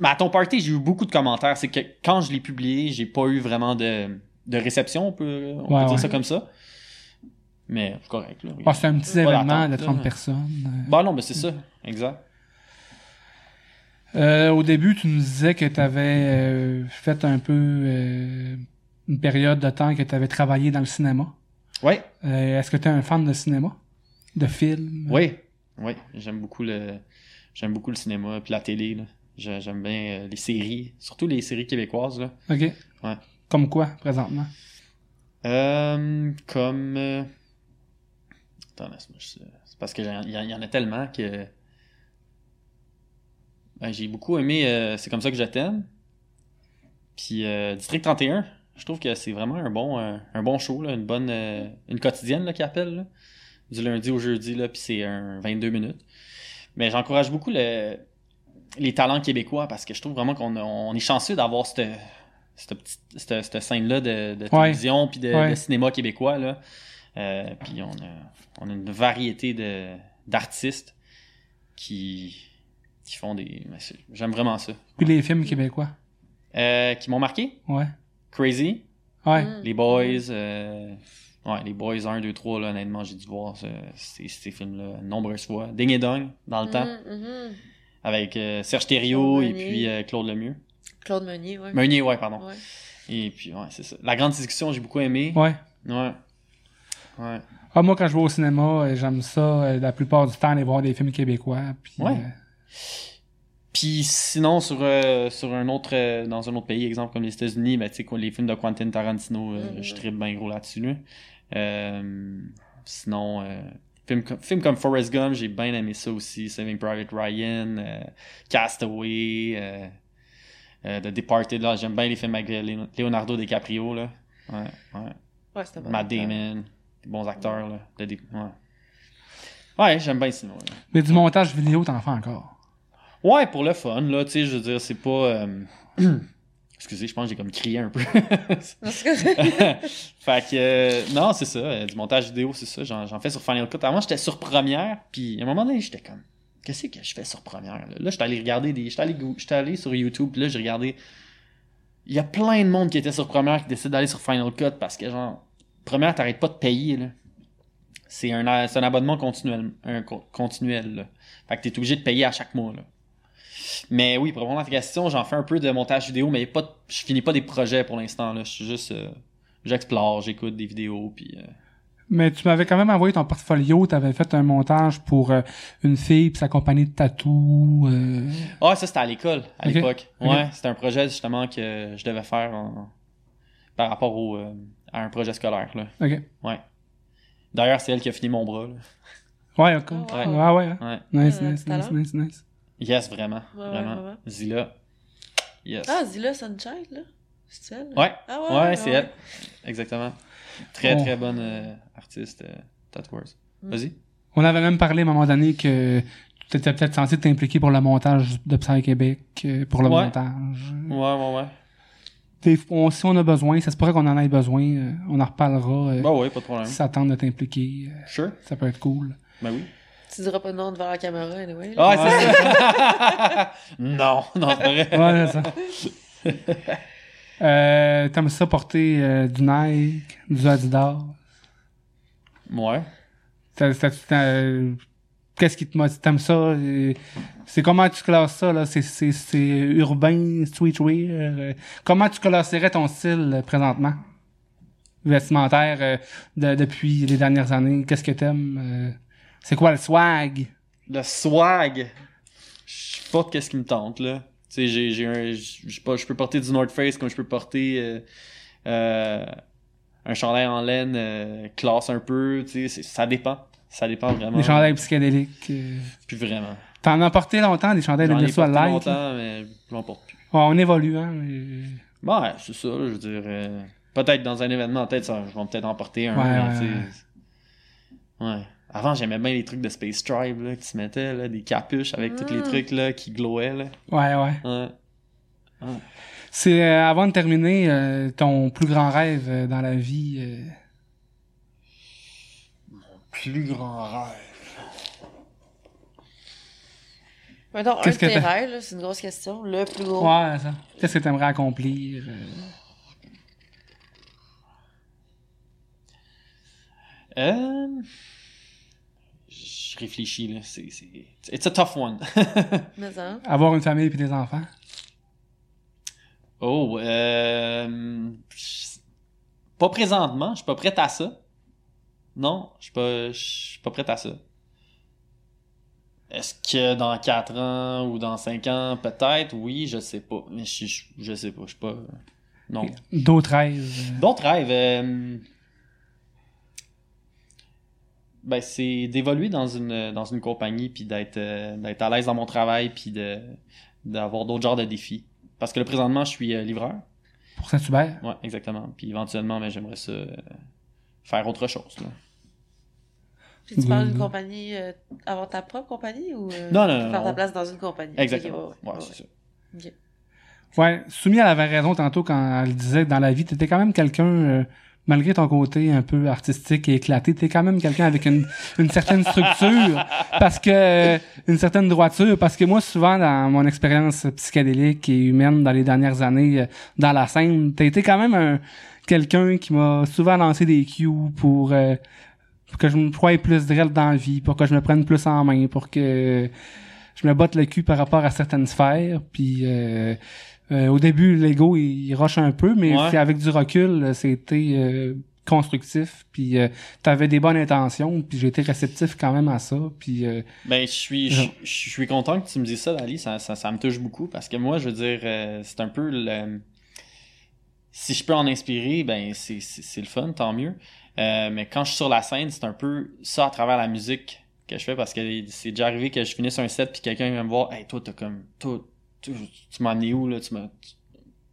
Mais à ton party, j'ai eu beaucoup de commentaires. C'est que quand je l'ai publié, j'ai pas eu vraiment de, de réception, on peut, on Ouais, peut dire ça comme ça. Mais c'est correct, là. Ah, c'est un petit événement de 30 là. personnes. euh. Bah non, mais c'est ça. Exact. Euh, au début, tu nous disais que tu avais fait un peu euh, une période de temps que tu avais travaillé dans le cinéma. Euh, Est-ce que tu es un fan de cinéma? De films? Oui. Oui. J'aime beaucoup le, j'aime beaucoup le cinéma puis la télé, J'aime bien euh, les séries, surtout les séries québécoises, là. OK. Ouais. Comme quoi, présentement? Euh, comme. euh, Attends, laisse-moi. je- C'est parce qu'il y, y en a tellement que. J'ai beaucoup aimé euh, C'est comme ça que je t'aime. Puis euh, District 31, je trouve que c'est vraiment un bon, euh, un bon show, une bonne. euh, une quotidienne qui appelle. Du lundi au jeudi, là, puis c'est un 22 minutes. Mais j'encourage beaucoup le- les talents québécois parce que je trouve vraiment qu'on est chanceux d'avoir cette, cette, petite, cette, cette scène-là de, télévision puis de, Ouais. de cinéma québécois. Là. Euh, puis on a, on a une variété de, d'artistes qui, qui font des. ben, J'aime vraiment ça. Puis les films québécois? Euh, qui m'ont marqué Ouais. Crazy, Ouais. Mm. Les Boys. euh, ouais, les Boys 1, 2, 3, là, honnêtement, j'ai dû voir ce- ces, ces films-là nombreuses fois. Ding et Dong, dans le temps, Mhm, mhm. avec euh, Serge Thériault et puis euh, Claude Lemieux. Claude Meunier. Meunier, ouais, pardon. Ouais. Et puis, ouais, c'est ça. La grande discussion, j'ai beaucoup aimé. Ouais. Ouais. Ouais. Ah, moi, quand je vais au cinéma, euh, j'aime ça, euh, la plupart du temps, aller voir des films québécois. Puis, Ouais. euh, Puis sinon, sur, euh, sur un autre, euh, dans un autre pays, exemple comme les États-Unis, ben, tu sais, quoi, les films de Quentin Tarantino, euh, Mhm. je tripe bien gros là-dessus. là. Euh, sinon, euh, films comme, films comme Forrest Gump, j'ai bien aimé ça aussi. Saving Private Ryan, euh, Castaway, euh, The Departed, là, j'aime bien les films avec Leonardo DiCaprio, là. Ouais, ouais. Ouais, c'était bon. Matt Damon, des bons acteurs, là. De dé- ouais. Ouais, j'aime bien le cinéma, là. Mais du montage vidéo, t'en fais encore? Ouais, pour le fun, là, tu sais, je veux dire, c'est pas... euh, Excusez, je pense que j'ai comme crié un peu. Fait que, euh, non, c'est ça, euh, du montage vidéo, c'est ça, j'en, j'en fais sur Final Cut. Avant, j'étais sur Première, puis à un moment donné, j'étais comme, qu'est-ce que je fais sur Première? Là, là j'étais allé regarder des... J'étais allé, sur YouTube, puis là, j'ai regardé... Il y a plein de monde qui était sur Première qui décide d'aller sur Final Cut parce que, genre, Première, t'arrêtes pas de payer, là. C'est un, un abonnement continuel, un là. Fait que t'es obligé de payer à chaque mois, là. Mais oui, pour répondre à ta question, j'en fais un peu de montage vidéo, mais pas je finis pas des projets pour l'instant, là. Je suis juste... euh, j'explore, j'écoute des vidéos, puis... euh, Mais tu m'avais quand même envoyé ton portfolio, t'avais fait un montage pour euh, une fille puis sa compagnie de tatou. euh, Ah, ça, c'était à l'école, à Ok. l'époque. Ok. Ouais, c'était un projet, justement, que je devais faire en- par rapport au, euh, à un projet scolaire, là. Ok. Ouais. D'ailleurs, c'est elle qui a fini mon bras, là. Ouais, ok. Ah, Ouais, wow. ouais. ouais. Ouais. Nice, Euh, nice, nice, nice, nice. Yes, vraiment. Ouais, ouais, vraiment. Zilla. Yes. Ah, Zilla Sunshine, là. C'est elle? ouais. Ah Ouais, ouais, c'est ouais. elle. Exactement. Très, très bonne euh, artiste, euh, tatoueuse. Mm. Vas-y. On avait même parlé à un moment donné que tu étais peut-être censé t'impliquer pour le montage de Psy Québec, euh, pour le Ouais. montage. Ouais, ouais, ouais. Des- on- si on a besoin, ça se pourrait qu'on en ait besoin, euh, on en reparlera. euh, Bah ouais, pas de problème. si ça tente de t'impliquer, euh, Sure. ça peut être cool. Ben oui. Tu diras pas de nom devant la caméra, anyway. Ah, c'est ça. non, non, c'est vrai. Ouais, c'est ça. euh, T'aimes ça porter euh, du Nike, du Adidas? Ouais. T'as- Qu'est-ce qui te motive? T'aimes ça? euh, C'est comment tu classes ça? là? C'est c'est- c'est urbain, streetwear? euh, Comment tu classerais ton style euh, présentement? Vestimentaire euh, de- depuis les dernières années. Qu'est-ce que t'aimes? euh, C'est quoi le swag? Le swag. Je sais pas qu'est-ce qui me tente, là. J'ai. Je peux porter du North Face comme je peux porter euh, euh, un chandail en laine euh, classe un peu. Tu sais, c'est- ça dépend. Ça dépend vraiment. Des chandails psychédéliques. Plus vraiment. T'en as porté longtemps des chandails de J'en ai porté Light? là? longtemps, mais je m'en porte plus. Ouais, on évolue, hein. mais- Bon, ouais, c'est ça, là, je veux dire. peut-être dans un événement, peut-être ça, je vais peut-être en porter un. Mais, ouais. Avant, j'aimais bien les trucs de Space Tribe là, qui se mettaient, là, des capuches avec tous les Mm. trucs là, qui glowaient. Là. Ouais, ouais. Ouais. C'est euh, avant de terminer euh, ton plus grand rêve euh, dans la vie. euh, Plus grand rêve. Mettons, un de Qu'est-ce que tes rêves, là, c'est une grosse question. Le plus gros. Ouais, ça. Qu'est-ce que t'aimerais accomplir euh, Euh... Je réfléchis, là. C'est, c'est... It's a tough one. Mais hein? Avoir une famille et des enfants? oh, euh... Pas présentement, je suis pas prête à ça. Non, je suis pas, je suis pas prête à ça. Est-ce que dans 4 ans ou dans 5 ans, peut-être? Oui, je sais pas. Mais je, je, je sais pas, je suis pas... Non. D'autres rêves. euh, D'autres rêves, euh, ben, c'est d'évoluer dans une, dans une compagnie, puis d'être euh, d'être à l'aise dans mon travail, puis de d'avoir d'autres genres de défis. Parce que là, présentement, je suis euh, livreur. pour Saint-Hubert? Ouais, exactement. Puis éventuellement, ben, j'aimerais ça euh, faire autre chose. Là. Puis tu parles d'une Mhm. compagnie, euh, avoir ta propre compagnie ou euh, Non, non, non, faire ta place dans une compagnie? Exactement. Ok, ouais, Ouais, ouais, c'est ça. Ouais, Soumis, elle avait raison tantôt quand elle disait que dans la vie, t'étais quand même quelqu'un, euh, malgré ton côté un peu artistique et éclaté, t'es quand même quelqu'un avec une, une certaine structure, parce que euh, une certaine droiture, parce que moi, souvent, dans mon expérience psychédélique et humaine dans les dernières années euh, dans la scène, t'as été quand même un quelqu'un qui m'a souvent lancé des cues pour, euh, pour que je me croie plus drôle dans la vie, pour que je me prenne plus en main, pour que je me botte le cul par rapport à certaines sphères, puis euh, euh, au début, l'ego, il, il rush un peu, mais Ouais. c'est avec du recul, c'était euh, constructif, puis euh, t'avais des bonnes intentions, puis j'ai été réceptif quand même à ça, puis euh, Ben, je suis, je, je suis content que tu me dises ça, Dali. Ça, ça, ça me touche beaucoup parce que moi, je veux dire, euh, c'est un peu le. Si je peux en inspirer, ben, c'est, c'est, c'est le fun, tant mieux. Euh, mais quand je suis sur la scène, c'est un peu ça à travers la musique que je fais parce que c'est déjà arrivé que je finisse un set puis quelqu'un vient me voir, hey, toi, t'as comme. Toi, tu m'as amené où, là? Tu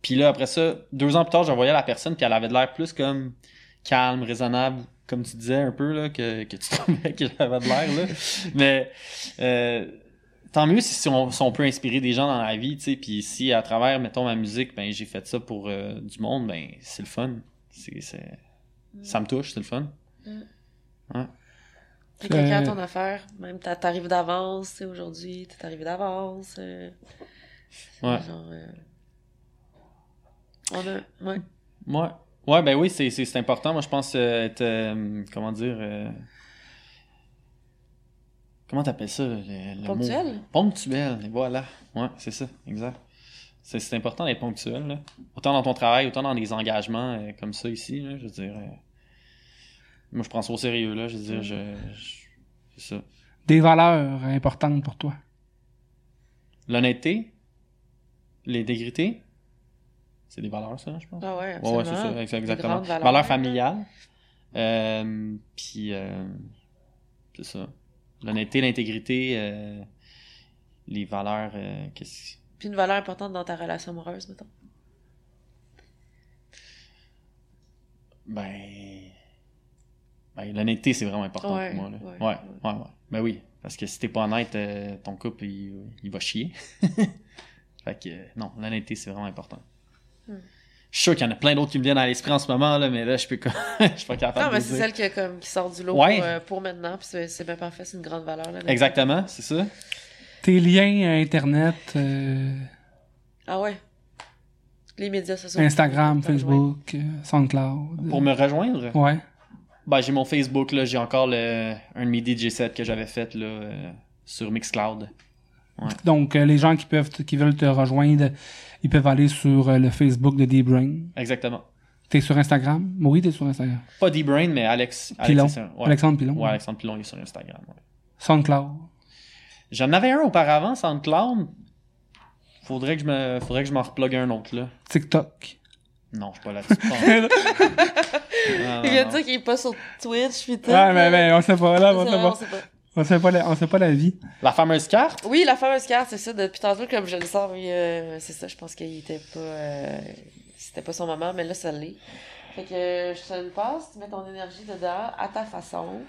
Puis là, après ça, deux ans plus tard, je voyais la personne puis elle avait de l'air plus comme calme, raisonnable, comme tu disais un peu, là, que, que tu trouvais que j'avais de l'air, là. Mais euh, tant mieux si, si on, si on peut inspirer des gens dans la vie, tu sais, puis si à travers, mettons, ma musique, ben j'ai fait ça pour euh, du monde, ben c'est le fun. C'est, c'est, ça me touche, c'est le fun. T'es quelqu'un à Euh, ton affaire, même t'a- t'arrives d'avance, tu sais, aujourd'hui, t'es arrivé d'avance. euh, Ouais. Genre, euh, on a, ouais. Ouais. Ouais, ben oui, c'est, c'est, c'est important. Moi, je pense euh, être, euh, comment dire, euh, comment t'appelles ça, le, le mot? Ponctuel? Ponctuel, et voilà. Ouais, c'est ça, exact. C'est, c'est important d'être ponctuel, là. Autant dans ton travail, autant dans des engagements euh, comme ça ici, là, je veux dire. euh, moi, je prends ça au sérieux, là. Je veux dire, je, je- c'est ça. des valeurs importantes pour toi. L'honnêteté, l'intégrité, c'est des valeurs, ça, je pense. Ah ouais, Ouais, absolument. ouais, c'est ça, exactement. Valeurs, familiales. Euh, puis, euh, c'est ça. L'honnêteté, l'intégrité, euh, les valeurs. euh, qu'est-ce- Puis une valeur importante dans ta relation amoureuse, mettons. Ben. Ben, l'honnêteté, c'est vraiment important Ouais, pour moi. Là. ouais, Ouais, ouais, ouais, Ben oui. Parce que si t'es pas honnête, ton couple, il, il va chier. fait que, euh, non, l'honnêteté, c'est vraiment important. Hmm. Je suis sûr qu'il y en a plein d'autres qui me viennent à l'esprit en ce moment, là, mais là, je peux pas. je suis pas capable Non, mais c'est celle qui, a comme, qui sort du lot Ouais. pour, euh, pour maintenant, puis c'est c'est bien parfait, c'est une grande valeur. Là, Exactement, c'est ça. Tes liens à Internet, euh, Ah ouais. Les médias sociaux. Instagram. Facebook, euh, SoundCloud. Pour me rejoindre, Ouais. ben, j'ai mon Facebook, là, j'ai encore le, un de mes DJ sets que j'avais fait là, euh, sur Mixcloud. Donc, euh, les gens qui peuvent, qui veulent te rejoindre, ils peuvent aller sur euh, le Facebook de D-Brain. Exactement. T'es sur Instagram? Oui, t'es sur Instagram? Pas D-Brain, mais Alex. Pilon. Alex, ouais. Alexandre Pilon. Ouais, Alexandre Pilon, il est sur Instagram. ouais. SoundCloud. J'en avais un auparavant, SoundCloud. Faudrait que je me, faudrait que je m'en replogue un autre, là. TikTok. Non, je suis pas là-dessus. Il vient de dire qu'il est pas sur Twitch, puis tout. Ah, mais, mais on sait pas, là, on sait pas. On sait pas la, on sait pas la vie. La fameuse carte? Oui, la fameuse carte, c'est ça. Depuis tantôt, comme je le sors, oui, euh, c'est ça. Je pense qu'il était pas. euh, C'était pas son moment, mais là, ça l'est. Fait que euh, je te le passe, tu mets ton énergie dedans, à ta façon.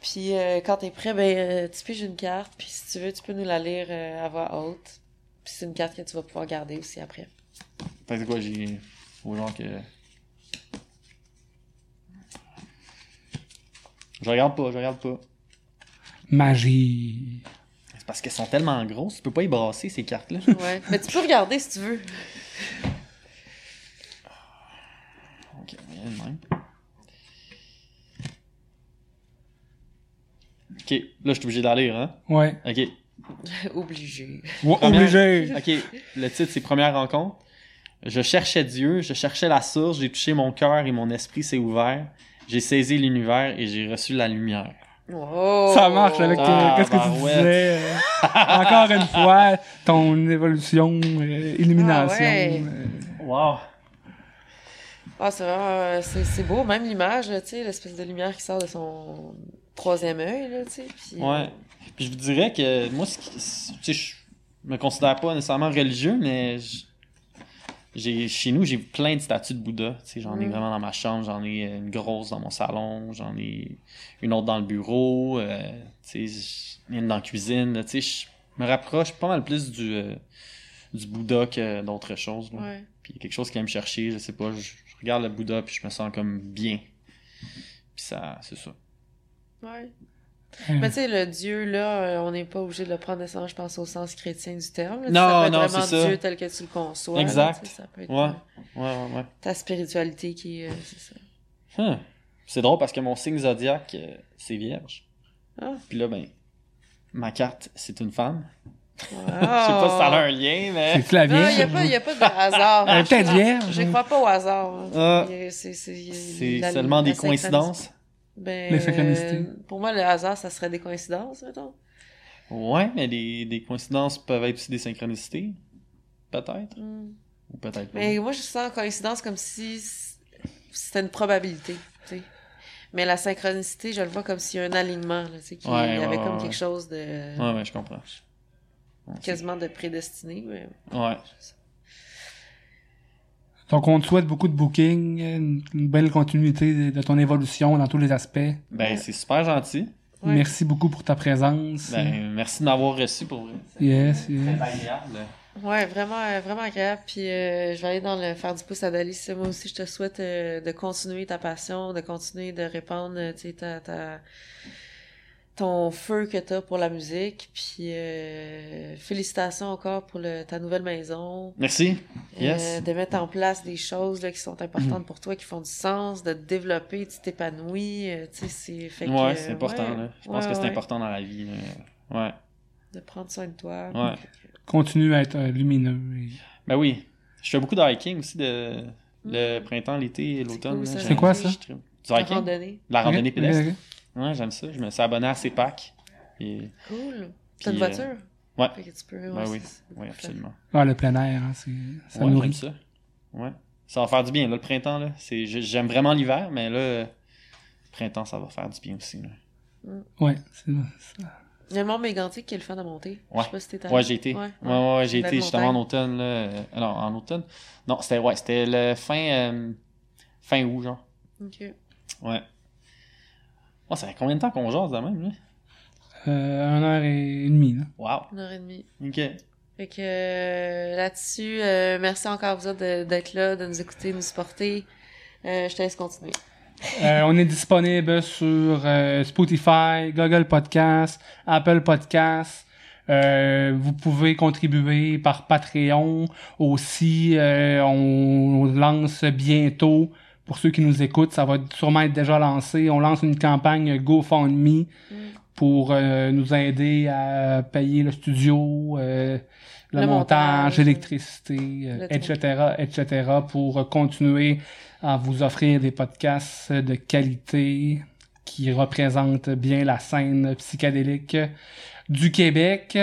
Puis euh, quand t'es prêt, ben, euh, tu piges une carte, puis si tu veux, tu peux nous la lire euh, à voix haute. Puis c'est une carte que tu vas pouvoir garder aussi après. Fait que c'est quoi, j'ai. Faut genre que. Je regarde pas, je regarde pas. Magie. C'est parce qu'elles sont tellement grosses, tu peux pas y brasser ces cartes-là. Ouais. mais tu peux regarder si tu veux. Ok, même. Ok, là je suis obligé d'aller, hein? Ouais. Ok. Obligé. Ouais, Première- Obligé. Ok, le titre c'est Première rencontre. Je cherchais Dieu, je cherchais la source, j'ai touché mon cœur et mon esprit s'est ouvert. J'ai saisi l'univers et j'ai reçu la lumière. Oh! Ça marche avec tes- Ah, qu'est-ce que tu barouette. disais? euh, encore une fois, ton évolution, euh, illumination. Ah ouais. euh, Wow! Ah, c'est vraiment, euh, c'est, c'est beau, même l'image, tu sais, l'espèce de lumière qui sort de son troisième œil, là, tu sais. Puis, Ouais. Puis je vous dirais que moi, ce qui- tu sais, je me considère pas nécessairement religieux, mais je- j'ai chez nous, j'ai plein de statues de Bouddha. J'en ai Mm. vraiment dans ma chambre, j'en ai une grosse dans mon salon, j'en ai une autre dans le bureau, euh, tu sais, une dans la cuisine. là, Tu sais, je me rapproche pas mal plus du, euh, du Bouddha que d'autres choses. Ouais. Puis il y a quelque chose qui vient me chercher, je sais pas, je, je regarde le Bouddha puis je me sens comme bien. Puis ça, c'est ça. Ouais. Euh, Mais tu sais, le Dieu, là, euh, on n'est pas obligé de le prendre nécessairement, je pense, au sens chrétien du terme. là. Non, ça peut être non, vraiment c'est ça. Dieu tel que tu le conçois. Exact. ça peut être Ouais. euh, Ouais, ouais, ouais. ta spiritualité qui est. euh, c'est ça. Hum. C'est drôle parce que mon signe zodiaque, euh, c'est vierge. Ah. Puis là, ben, ma carte, c'est une femme. Wow. Je sais pas si ça a un lien, mais. C'est-tu la Non, il n'y a, a pas de hasard. Elle est peut-être Je- vierge. Je crois pas au hasard. hein. Ah. C'est c'est- C'est seulement la des coïncidences. Ben, Les synchronicités. euh, pour moi, le hasard, ça serait des coïncidences, mettons. Ouais, mais des, des coïncidences peuvent être aussi des synchronicités. Peut-être. Hmm. Ou peut-être pas. Mais moi, je sens coïncidence comme si c'était une probabilité, tu sais. Mais la synchronicité, je le vois comme s'il y a un alignement, là, tu sais, qu'il Ouais, y avait ouais, comme ouais. quelque chose de Ouais, ouais, je comprends. Quasiment de prédestiné. Mais... Ouais. Donc, on te souhaite beaucoup de booking, une, belle continuité de, ton évolution dans tous les aspects. Ben, Ouais. c'est super gentil. Ouais. Merci beaucoup pour ta présence. Ben, merci de m'avoir reçu pour vrai. yes, yes. C'est agréable. Ouais, vraiment, euh, vraiment agréable. Puis euh, je vais aller dans le faire du pouce à Dalice. Moi aussi, je te souhaite euh, de continuer ta passion, de continuer de répandre, tu sais, ta, ta- ton feu que t'as pour la musique. Puis euh, félicitations encore pour le, ta nouvelle maison. Merci. Euh, Yes. de mettre en place des choses là, qui sont importantes pour toi, qui font du sens, de te développer, tu t'épanouis. euh, tu sais, c'est Ouais, important. ouais, là. Je pense ouais, que c'est ouais. important dans la vie. là. De prendre soin de toi. Ouais. Continue à être lumineux. et- Ben oui. Je fais beaucoup de hiking aussi de le printemps, l'été et l'automne. cool, C'est quoi, ça? je. Du La hiking? randonnée. La randonnée pédestre. Ouais, j'aime ça. Je me suis abonné à CEPAC. Et... Cool. T'as une Puis, euh, voiture? ouais. Fait que tu peux, ouais, Ben oui. c'est Oui, parfait. absolument. Ah, le plein air, hein, c'est, ça ouais, nourrit. j'aime ça. Ouais. Ça va faire du bien, là, le printemps, là. C'est... j'ai- J'aime vraiment l'hiver, mais là, le printemps, ça va faire du bien aussi, là. Ouais, c'est ça. Il y a le Mont Mégantic qui est le fun à monter. Je Ouais. sais pas si t'es allé. Ouais, j'ai été. Ouais, ouais, ouais, j'ai été justement en automne, là. Euh, Alors, en automne? Non, c'était, ouais, c'était le fin, euh, fin août, genre. Ok. Ouais. Ouais, ça fait combien de temps qu'on jase de même, là? Euh, une heure et demie, là. Wow. Une heure et demie. Ok. Fait que euh, là-dessus, euh, merci encore à vous autres de- d'être là, de nous écouter, nous supporter. Euh, je te laisse continuer. Euh, on est disponible sur euh, Spotify, Google Podcast, Apple Podcast. Euh, vous pouvez contribuer par Patreon. Aussi, euh, on lance bientôt, pour ceux qui nous écoutent, ça va sûrement être déjà lancé. On lance une campagne GoFundMe Mm. pour euh, nous aider à payer le studio, euh, le, Le montage, l'électricité, euh, etc., etc., pour continuer à vous offrir des podcasts de qualité qui représentent bien la scène psychédélique du Québec.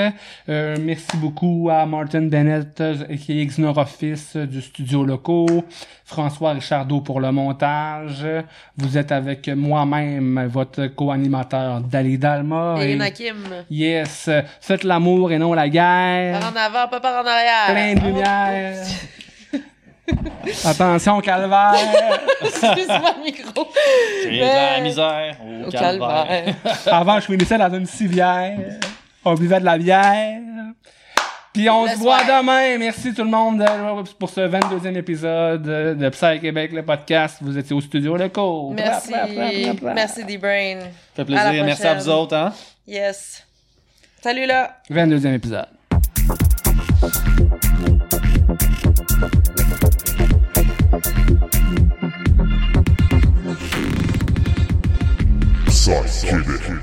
Euh, merci beaucoup à Martin Bennett, qui est Xnoroffice euh, du studio locaux, François Richardot pour le montage. Vous êtes avec moi-même, votre co-animateur Dali Dalma. Et Et- Nakim, Yes, faites l'amour et non la guerre. par en avant, pas par en arrière. Plein de Oh, lumière. Attention, calvaire. Excuse-moi le micro. J'ai de Mais- la misère au, Au calvaire. calvaire. Avant, je finissais dans une civière. On buvait de la bière. Puis on Le se voit demain. Merci tout le monde pour ce 22e épisode de Psy Québec, le podcast. Vous étiez au studio Leco. Merci. Bra, bra, bra, bra, bra. Merci D-Brain. fait plaisir. la Merci à vous autres, hein? Yes. Salut là. 22e épisode. Psychedelic.